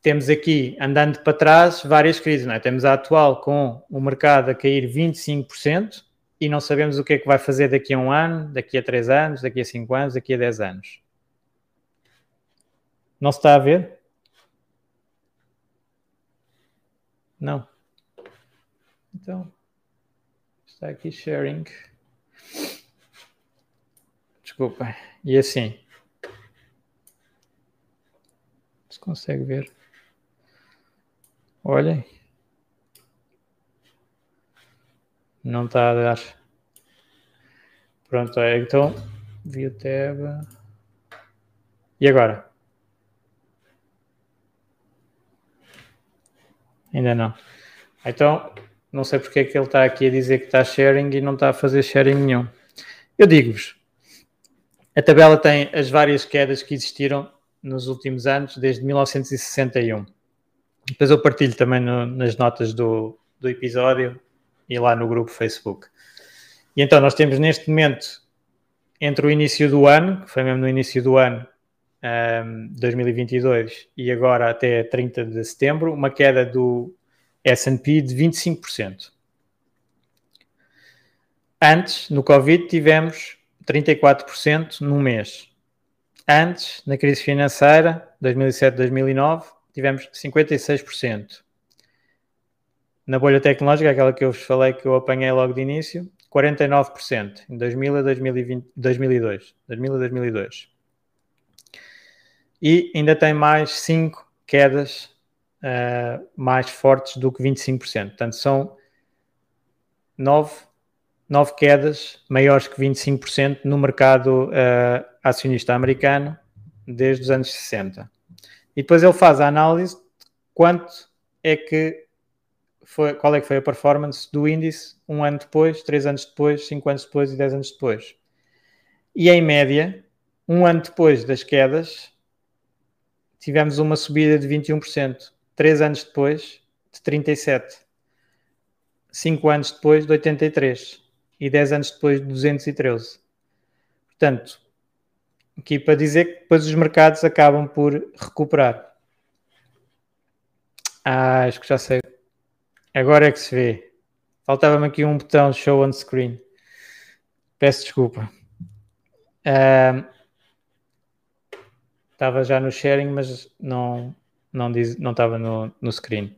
temos aqui, andando para trás, várias crises. Não é? Temos a atual com o mercado a cair 25% e não sabemos o que é que vai fazer daqui a um ano, daqui a três anos, daqui a cinco anos, daqui a dez anos. Não se está a ver? Não. Então, está aqui sharing. Desculpa. E assim. Se consegue ver. Olhem. Não está a dar. Pronto, então. View tab. E agora? Ainda não. Então, não sei porque é que ele está aqui a dizer que está sharing e não está a fazer sharing nenhum. Eu digo-vos, a tabela tem as várias quedas que existiram nos últimos anos, desde 1961. Depois eu partilho também no, nas notas do, do episódio e lá no grupo Facebook. E então nós temos neste momento, entre o início do ano, que foi mesmo no início do ano, um, 2022, e agora até 30 de setembro, uma queda do S&P de 25%. Antes, no Covid, tivemos 34% num mês. Antes, na crise financeira, 2007-2009, tivemos 56%. Na bolha tecnológica, aquela que eu vos falei que eu apanhei logo de início, 49% em 2000 a 2020, 2002. 2000 a 2002. E ainda tem mais 5 quedas uh, mais fortes do que 25%. Portanto, são 9, 9 quedas maiores que 25% no mercado uh, acionista americano desde os anos 60. E depois ele faz a análise de quanto é que foi, qual é que foi a performance do índice um ano depois, três anos depois, cinco anos depois e dez anos depois. E em média, um ano depois das quedas, tivemos uma subida de 21%. Três anos depois, de 37%. Cinco anos depois, de 83%. E dez anos depois, de 213%. Portanto, aqui para dizer que depois os mercados acabam por recuperar. Ah, acho que já sei. Agora é que se vê. Faltava-me aqui um botão show on screen. Peço desculpa. Uh, estava já no sharing, mas não, não, diz, não estava no, no screen.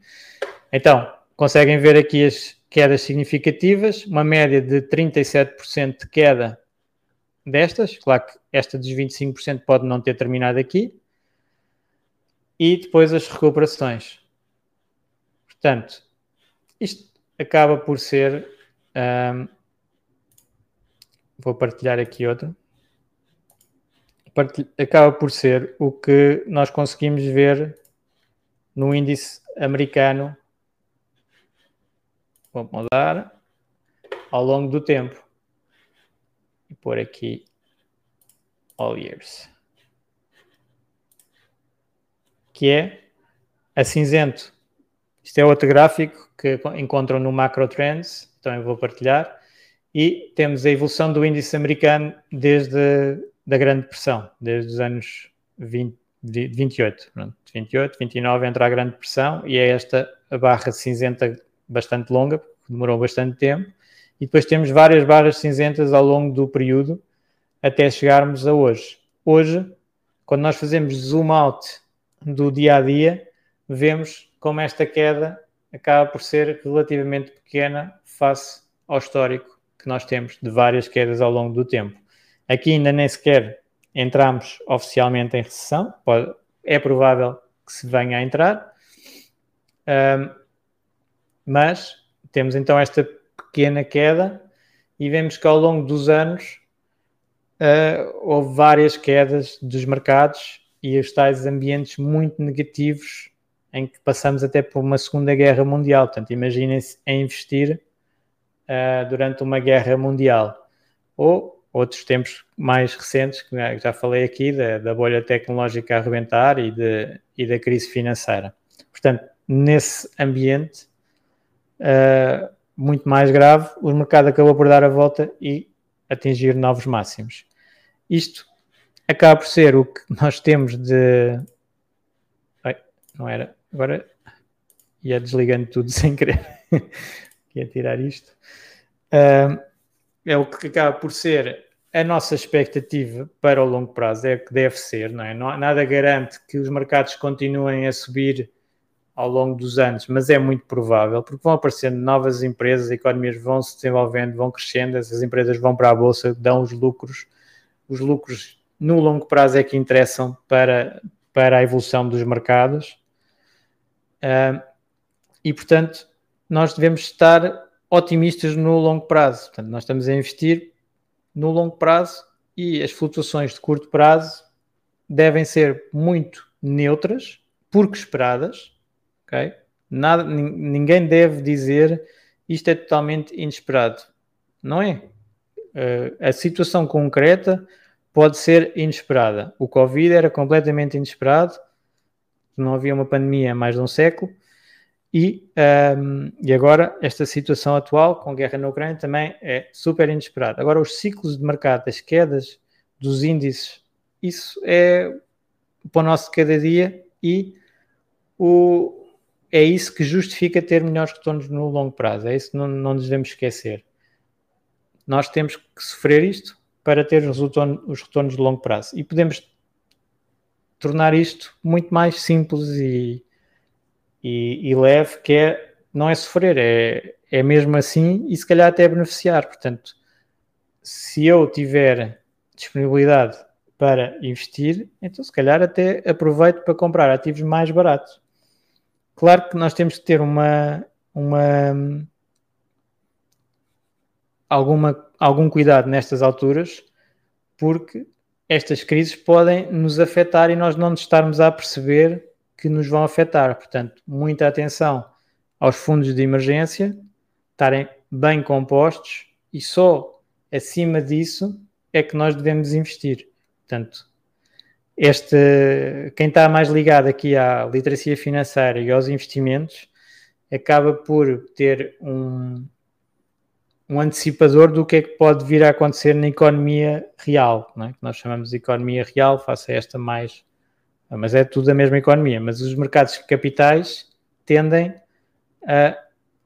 Então, conseguem ver aqui as quedas significativas, uma média de 37% de queda destas. Claro que esta dos 25% pode não ter terminado aqui. E depois as recuperações. Portanto, isto acaba por ser. Um, vou partilhar aqui outro. acaba por ser o que nós conseguimos ver no índice americano. Vou mudar ao longo do tempo e pôr aqui all years. Que é a cinzento. Isto é outro gráfico que encontram no Macro Trends, também vou partilhar. E temos a evolução do índice americano desde a Grande Depressão, desde os anos 20, 28. Pronto, 28, 29 entra a Grande Depressão e é esta barra cinzenta bastante longa, demorou bastante tempo e depois temos várias barras cinzentas ao longo do período até chegarmos a hoje. Hoje, quando nós fazemos zoom out do dia a dia, vemos como esta queda acaba por ser relativamente pequena face ao histórico que nós temos de várias quedas ao longo do tempo. Aqui ainda nem sequer entramos oficialmente em recessão, pode, é provável que se venha a entrar, um, mas temos então esta pequena queda e vemos que ao longo dos anos uh, houve várias quedas dos mercados e os tais ambientes muito negativos em que passamos até por uma Segunda Guerra Mundial. Portanto, imaginem-se a investir uh, durante uma guerra mundial. Ou outros tempos mais recentes, que já falei aqui, da, da bolha tecnológica a arrebentar e, de, e da crise financeira. Portanto, nesse ambiente uh, muito mais grave, o mercado acabou por dar a volta e atingir novos máximos. Isto acaba por ser o que nós temos de. Ai, não era. Agora ia desligando tudo sem querer. ia tirar isto. Uh, é o que acaba por ser a nossa expectativa para o longo prazo, é o que deve ser, não é? Não, nada garante que os mercados continuem a subir ao longo dos anos, mas é muito provável, porque vão aparecendo novas empresas, economias vão se desenvolvendo, vão crescendo, essas empresas vão para a bolsa, dão os lucros. Os lucros no longo prazo é que interessam para, para a evolução dos mercados. Uh, e, portanto, nós devemos estar otimistas no longo prazo. Portanto, nós estamos a investir no longo prazo e as flutuações de curto prazo devem ser muito neutras, porque esperadas, Nada, ninguém deve dizer isto é totalmente inesperado. Não é. Uh, a situação concreta pode ser inesperada. O Covid era completamente inesperado, não havia uma pandemia há mais de um século, e, um, e agora esta situação atual com guerra na Ucrânia também é super inesperada. Agora, os ciclos de mercado, as quedas dos índices, isso é para o nosso cada dia e o, é isso que justifica ter melhores retornos no longo prazo. É isso que não, não nos devemos esquecer. Nós temos que sofrer isto para ter os retornos, os retornos de longo prazo. E podemos tornar isto muito mais simples e, e, e leve, que é não é sofrer, é, é mesmo assim e se calhar até beneficiar. Portanto, se eu tiver disponibilidade para investir, então se calhar até aproveito para comprar ativos mais baratos. Claro que nós temos que ter uma, uma alguma, algum cuidado nestas alturas, porque estas crises podem nos afetar e nós não nos estarmos a perceber que nos vão afetar. Portanto, muita atenção aos fundos de emergência, estarem bem compostos e só acima disso é que nós devemos investir. Portanto, este, quem está mais ligado aqui à literacia financeira e aos investimentos acaba por ter um, um antecipador do que é que pode vir a acontecer na economia real, é? que nós chamamos de economia real, faça esta mais mas é tudo a mesma economia. Mas os mercados capitais tendem a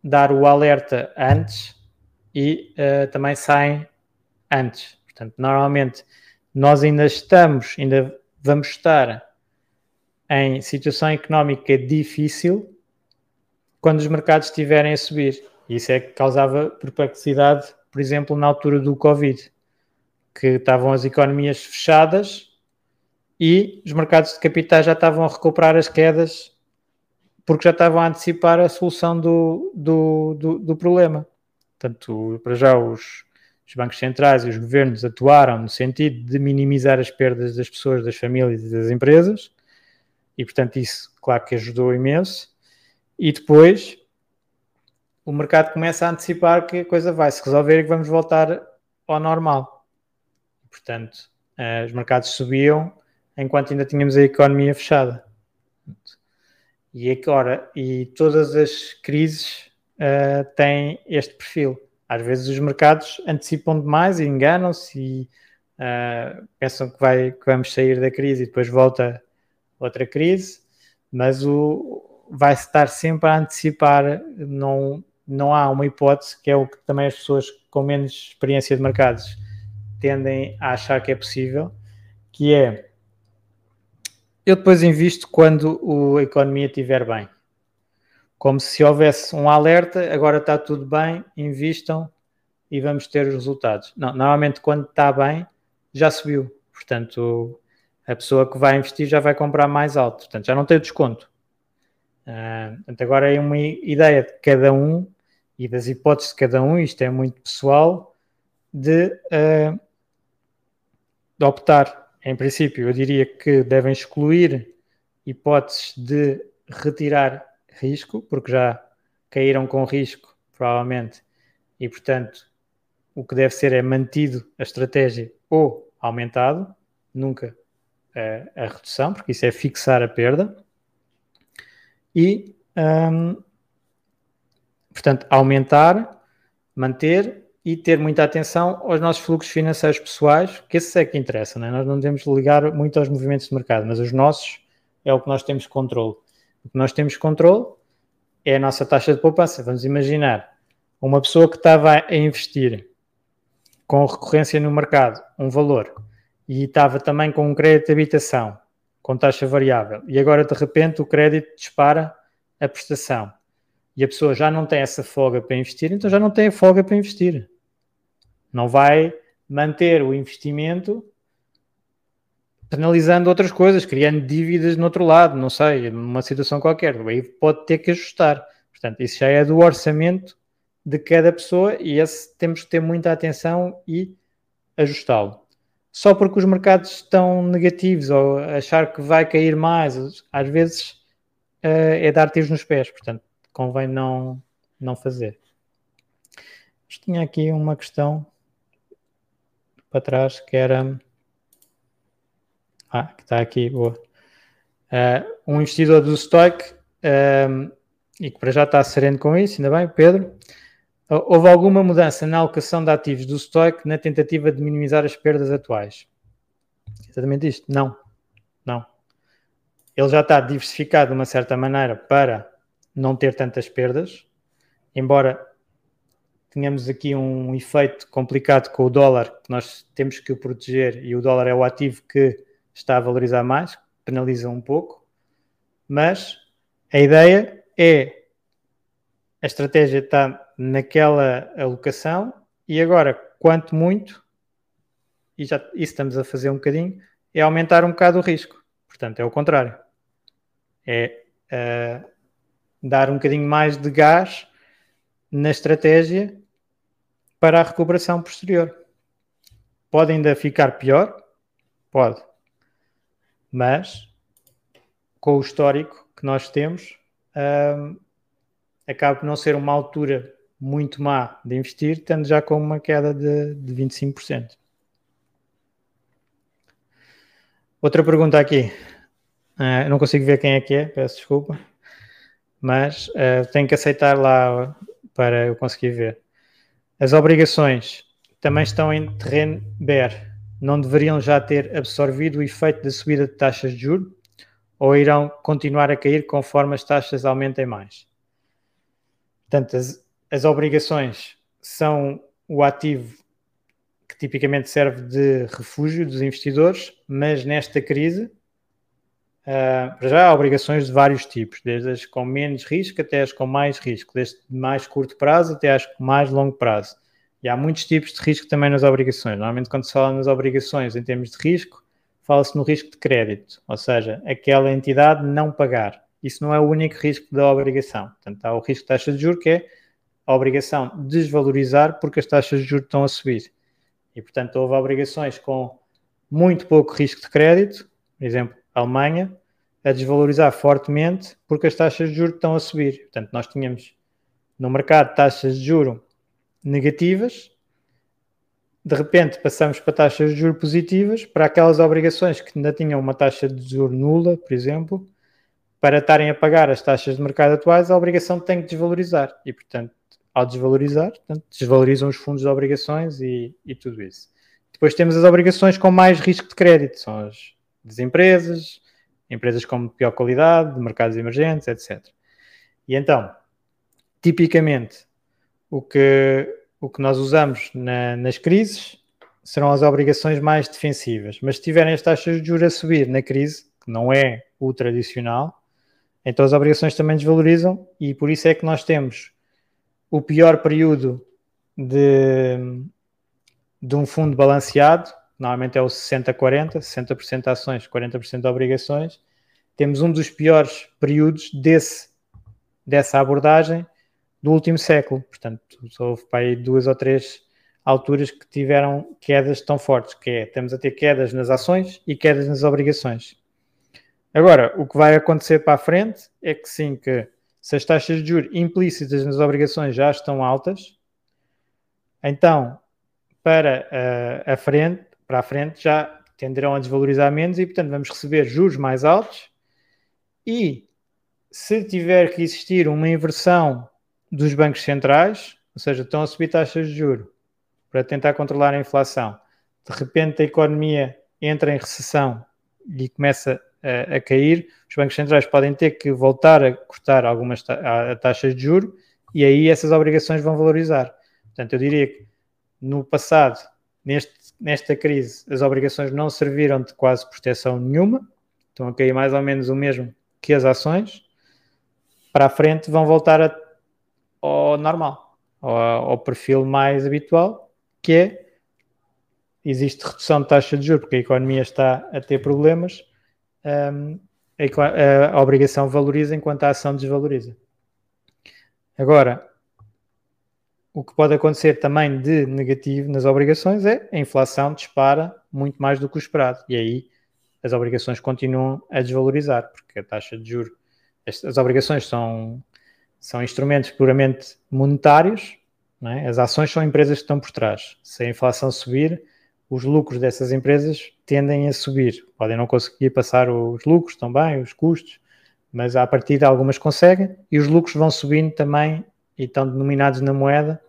dar o alerta antes e uh, também saem antes. Portanto, normalmente nós ainda estamos, ainda vamos estar em situação económica difícil quando os mercados estiverem a subir. Isso é que causava perplexidade, por exemplo, na altura do Covid, que estavam as economias fechadas e os mercados de capitais já estavam a recuperar as quedas porque já estavam a antecipar a solução do, do, do, do problema. Portanto, para já os, os, bancos centrais e os governos atuaram no sentido de minimizar as perdas das pessoas, das famílias e das empresas, e portanto isso, claro que ajudou imenso. E depois o mercado começa a antecipar que a coisa vai se resolver e que vamos voltar ao normal. Portanto, eh, os mercados subiam enquanto ainda tínhamos a economia fechada. E agora, e todas as crises uh, têm este perfil. Às vezes os mercados antecipam demais e enganam-se e uh, pensam que, vai, que vamos sair da crise e depois volta outra crise, mas o vai estar sempre a antecipar, não, não há uma hipótese, que é o que também as pessoas com menos experiência de mercados tendem a achar que é possível, que é eu depois invisto quando a economia estiver bem. Como se houvesse um alerta, agora está tudo bem, invistam e vamos ter os resultados. Não, normalmente quando está bem, já subiu. Portanto, a pessoa que vai investir já vai comprar mais alto. Portanto, já não tem o desconto. Uh, portanto, agora é uma ideia de cada um e das hipóteses de cada um, isto é muito pessoal, de, uh, de optar. Em princípio, eu diria que devem excluir hipóteses de retirar risco, porque já caíram com risco, provavelmente, e portanto o que deve ser é mantido a estratégia ou aumentado, nunca a, a redução, porque isso é fixar a perda. E, um, portanto, aumentar, manter e ter muita atenção aos nossos fluxos financeiros pessoais, que esse é que interessa, é? nós não devemos ligar muito aos movimentos de mercado, mas os nossos é o que nós temos controle. O que nós temos controle é a nossa taxa de poupança. Vamos imaginar uma pessoa que estava a investir com recorrência no mercado um valor e estava também com um crédito de habitação com taxa variável e agora de repente o crédito dispara a prestação e a pessoa já não tem essa folga para investir, então já não tem a folga para investir. Não vai manter o investimento penalizando outras coisas, criando dívidas no outro lado, não sei, numa situação qualquer. Aí pode ter que ajustar. Portanto, isso já é do orçamento de cada pessoa e esse temos que ter muita atenção e ajustá-lo. Só porque os mercados estão negativos ou achar que vai cair mais, às vezes uh, é dar tiros nos pés, portanto, convém não, não fazer. Mas tinha aqui uma questão para trás que era. Ah, que está aqui, boa. Uh, um investidor do Stoic, uh, e que para já está sereno com isso, ainda bem, Pedro, Houve alguma mudança na alocação de ativos do Stoic na tentativa de minimizar as perdas atuais? Exatamente isto? Não. Não. Ele já está diversificado de uma certa maneira para não ter tantas perdas, embora tenhamos aqui um efeito complicado com o dólar, que nós temos que o proteger, e o dólar é o ativo que está a valorizar mais, penaliza um pouco, mas a ideia é a estratégia está naquela alocação e agora, quanto muito, e já isso estamos a fazer um bocadinho, é aumentar um bocado o risco. Portanto, é o contrário. É uh, dar um bocadinho mais de gás na estratégia para a recuperação posterior. Pode ainda ficar pior? Pode. Mas, com o histórico que nós temos, uh, acaba por não ser uma altura muito má de investir, tendo já com uma queda de, de 25%. Outra pergunta aqui. Uh, não consigo ver quem é que é, peço desculpa. Mas uh, tenho que aceitar lá para eu conseguir ver. As obrigações também estão em terreno bear. Não deveriam já ter absorvido o efeito da subida de taxas de juros ou irão continuar a cair conforme as taxas aumentem mais? Portanto, as, as obrigações são o ativo que tipicamente serve de refúgio dos investidores, mas nesta crise, uh, já há obrigações de vários tipos, desde as com menos risco até as com mais risco, desde mais curto prazo até as com mais longo prazo. E há muitos tipos de risco também nas obrigações. Normalmente, quando se fala nas obrigações em termos de risco, fala-se no risco de crédito, ou seja, aquela entidade não pagar. Isso não é o único risco da obrigação. Portanto, há o risco de taxa de juros, que é a obrigação desvalorizar porque as taxas de juros estão a subir. E, portanto, houve obrigações com muito pouco risco de crédito, por exemplo, a Alemanha, a desvalorizar fortemente porque as taxas de juros estão a subir. Portanto, nós tínhamos no mercado taxas de juros negativas, de repente passamos para taxas de juros positivas, para aquelas obrigações que ainda tinham uma taxa de juros nula, por exemplo, para estarem a pagar as taxas de mercado atuais, a obrigação tem que desvalorizar. E, portanto, ao desvalorizar, portanto, desvalorizam os fundos de obrigações e, e, tudo isso. Depois temos as obrigações com mais risco de crédito, são as das empresas, empresas com pior qualidade, de mercados emergentes, etc. E então, tipicamente, o que, o que nós usamos na, nas crises serão as obrigações mais defensivas. Mas se tiverem as taxas de juros a subir na crise, que não é o tradicional, então as obrigações também desvalorizam e por isso é que nós temos o pior período de, de um fundo balanceado, normalmente é o 60-40, 60%, de ações, 40% de obrigações. Temos um dos piores períodos desse, dessa abordagem do último século. Portanto, só houve para aí duas ou três alturas que tiveram quedas tão fortes, que é, temos a ter quedas nas ações e quedas nas obrigações. Agora, o que vai acontecer para a frente é que sim, que se as taxas de juros implícitas nas obrigações já estão altas, então para uh, a frente, para a frente já tenderão a desvalorizar menos e, portanto, vamos receber juros mais altos e se tiver que existir uma inversão dos bancos centrais, ou seja, estão a subir taxas de juros para tentar controlar a inflação, de repente a economia entra em recessão e começa a, a cair, os bancos centrais podem ter que voltar a cortar algumas ta taxas de juro e aí essas obrigações vão valorizar. Portanto, eu diria que no passado, neste, nesta crise, as obrigações não serviram de quase proteção nenhuma, estão a cair mais ou menos o mesmo que as ações. Para a frente vão voltar a, ao normal, ao, ao perfil mais habitual, que é existe redução de taxa de juros porque a economia está a ter problemas um, a, a, obrigação valoriza enquanto a ação desvaloriza. Agora, o que pode acontecer também de negativo nas obrigações é a inflação dispara muito mais do que o esperado e aí as obrigações continuam a desvalorizar porque a taxa de juros, as, as obrigações são, são instrumentos puramente monetários, é? as ações são empresas que estão por trás. Se a inflação subir, os lucros dessas empresas tendem a subir. Podem não conseguir passar os lucros também, os custos, mas a partir de algumas conseguem e os lucros vão subindo também e estão denominados na moeda,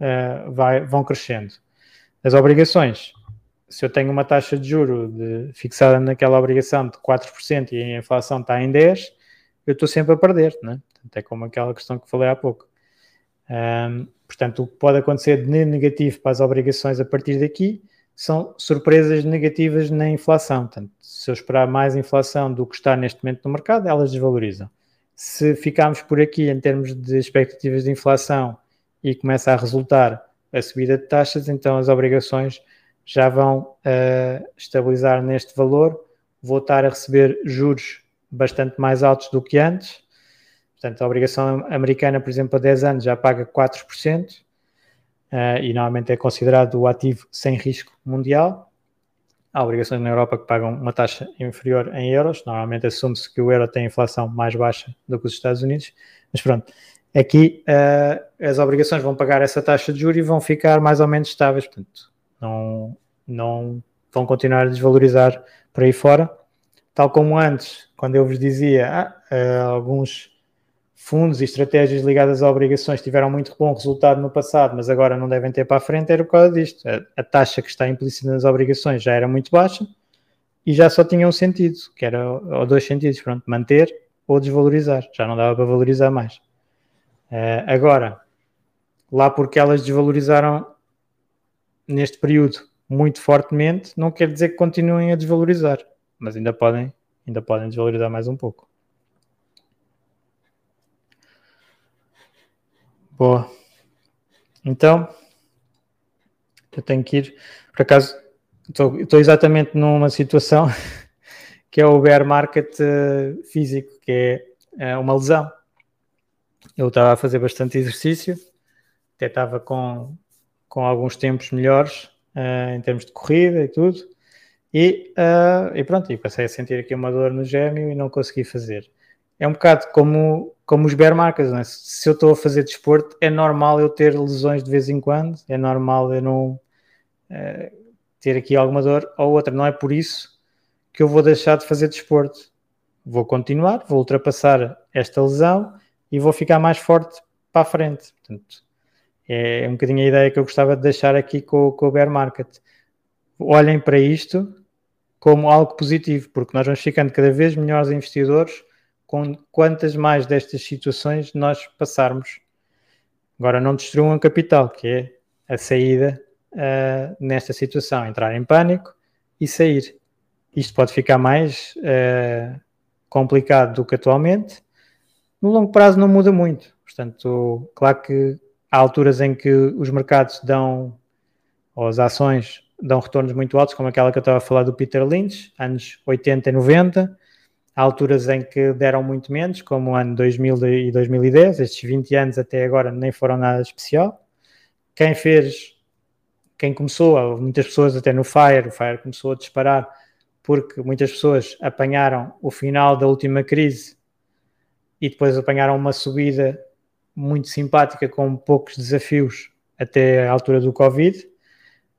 uh, vai, vão crescendo. As obrigações, se eu tenho uma taxa de juro de, fixada naquela obrigação de 4% e a inflação está em 10%, eu estou sempre a perder, né? É como aquela questão que falei há pouco. Um, portanto, o que pode acontecer de negativo para as obrigações a partir daqui são surpresas negativas na inflação. Portanto, se eu esperar mais inflação do que está neste momento no mercado, elas desvalorizam. Se ficarmos por aqui em termos de expectativas de inflação e começa a resultar a subida de taxas, então as obrigações já vão uh, estabilizar neste valor, voltar a receber juros bastante mais altos do que antes. Portanto, a obrigação americana, por exemplo, a 10 anos já paga 4%, uh, e normalmente é considerado o ativo sem risco mundial. Há obrigações na Europa que pagam uma taxa inferior em euros, normalmente assume-se que o euro tem inflação mais baixa do que os Estados Unidos, mas pronto, aqui uh, as obrigações vão pagar essa taxa de juros e vão ficar mais ou menos estáveis, portanto, não, não vão continuar a desvalorizar por aí fora, tal como antes, quando eu vos dizia, ah, uh, alguns fundos e estratégias ligadas a obrigações tiveram muito bom resultado no passado, mas agora não devem ter para a frente, era por causa disto. A, a taxa que está implícita nas obrigações já era muito baixa e já só tinha um sentido, que era ou dois sentidos, pronto, manter ou desvalorizar, já não dava para valorizar mais. Uh, agora, lá porque elas desvalorizaram neste período muito fortemente, não quer dizer que continuem a desvalorizar, mas ainda podem, ainda podem desvalorizar mais um pouco. Boa. Então, eu tenho que ir. Por acaso, estou, exatamente numa situação que é o bear market uh, físico, que é, é uma lesão. Eu estava a fazer bastante exercício, até estava com, com alguns tempos melhores uh, em termos de corrida e tudo. E, uh, e pronto, e passei a sentir aqui uma dor no gêmeo e não consegui fazer é um bocado como, como os bear markets, é? se eu estou a fazer desporto, é normal eu ter lesões de vez em quando, é normal eu não é, ter aqui alguma dor ou outra, não é por isso que eu vou deixar de fazer desporto. Vou continuar, vou ultrapassar esta lesão e vou ficar mais forte para a frente. Portanto, é um bocadinho a ideia que eu gostava de deixar aqui com, com o bear market. Olhem para isto como algo positivo, porque nós vamos ficando cada vez melhores investidores quantas mais destas situações nós passarmos. Agora, não destruam capital, que é a saída uh, nesta situação, entrar em pânico e sair. isto pode ficar mais uh, complicado do que atualmente. No longo prazo não muda muito. Portanto, claro que há alturas em que os mercados dão, ou as ações dão retornos muito altos, como aquela que eu estava a falar do Peter Lynch, anos 80 e 90. Há alturas em que deram muito menos, como o ano 2000 e 2010. Estes 20 anos até agora nem foram nada especial. Quem fez, quem começou, muitas pessoas até no Fire, o Fire começou a disparar porque muitas pessoas apanharam o final da última crise e depois apanharam uma subida muito simpática com poucos desafios até a altura do Covid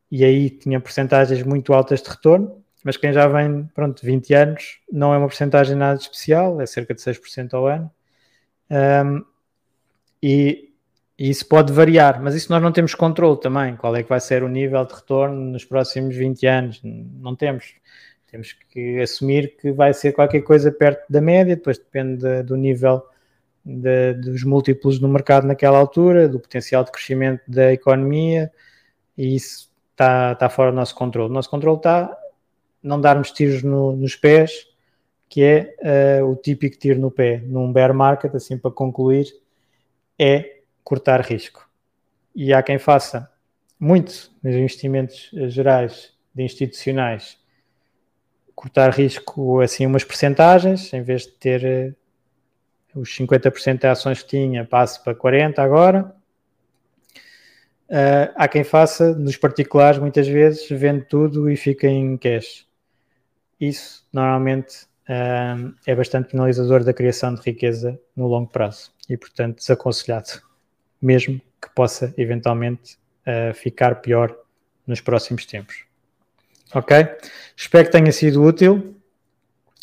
e aí tinha porcentagens muito altas de retorno, mas quem já vem, pronto, 20 anos, não é uma porcentagem nada especial, é cerca de 6% ao ano. Um, e, e, isso pode variar, mas isso nós não temos controle também. Qual é que vai ser o nível de retorno nos próximos 20 anos? Não temos. Temos que assumir que vai ser qualquer coisa perto da média, depois depende do nível de, dos múltiplos no mercado naquela altura, do potencial de crescimento da economia, e isso está, está fora do nosso controle. O nosso controle está não darmos tiros no, nos pés, que é uh, o típico tiro no pé num bear market, assim para concluir, é cortar risco. E há quem faça muito nos investimentos gerais de institucionais cortar risco assim umas percentagens, em vez de ter uh, os 50% de ações que tinha, passe para 40% agora. Uh, há quem faça, nos particulares, muitas vezes, vende tudo e fica em cash. Isso, normalmente, uh, é bastante penalizador da criação de riqueza no longo prazo e, portanto, desaconselhado, mesmo que possa, eventualmente, uh, ficar pior nos próximos tempos. Ok? Espero que tenha sido útil.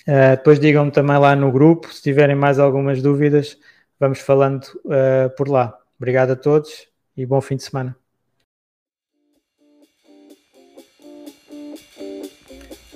Uh, depois digam-me também lá no grupo, se tiverem mais algumas dúvidas, vamos falando uh, por lá. Obrigado a todos e bom fim de semana.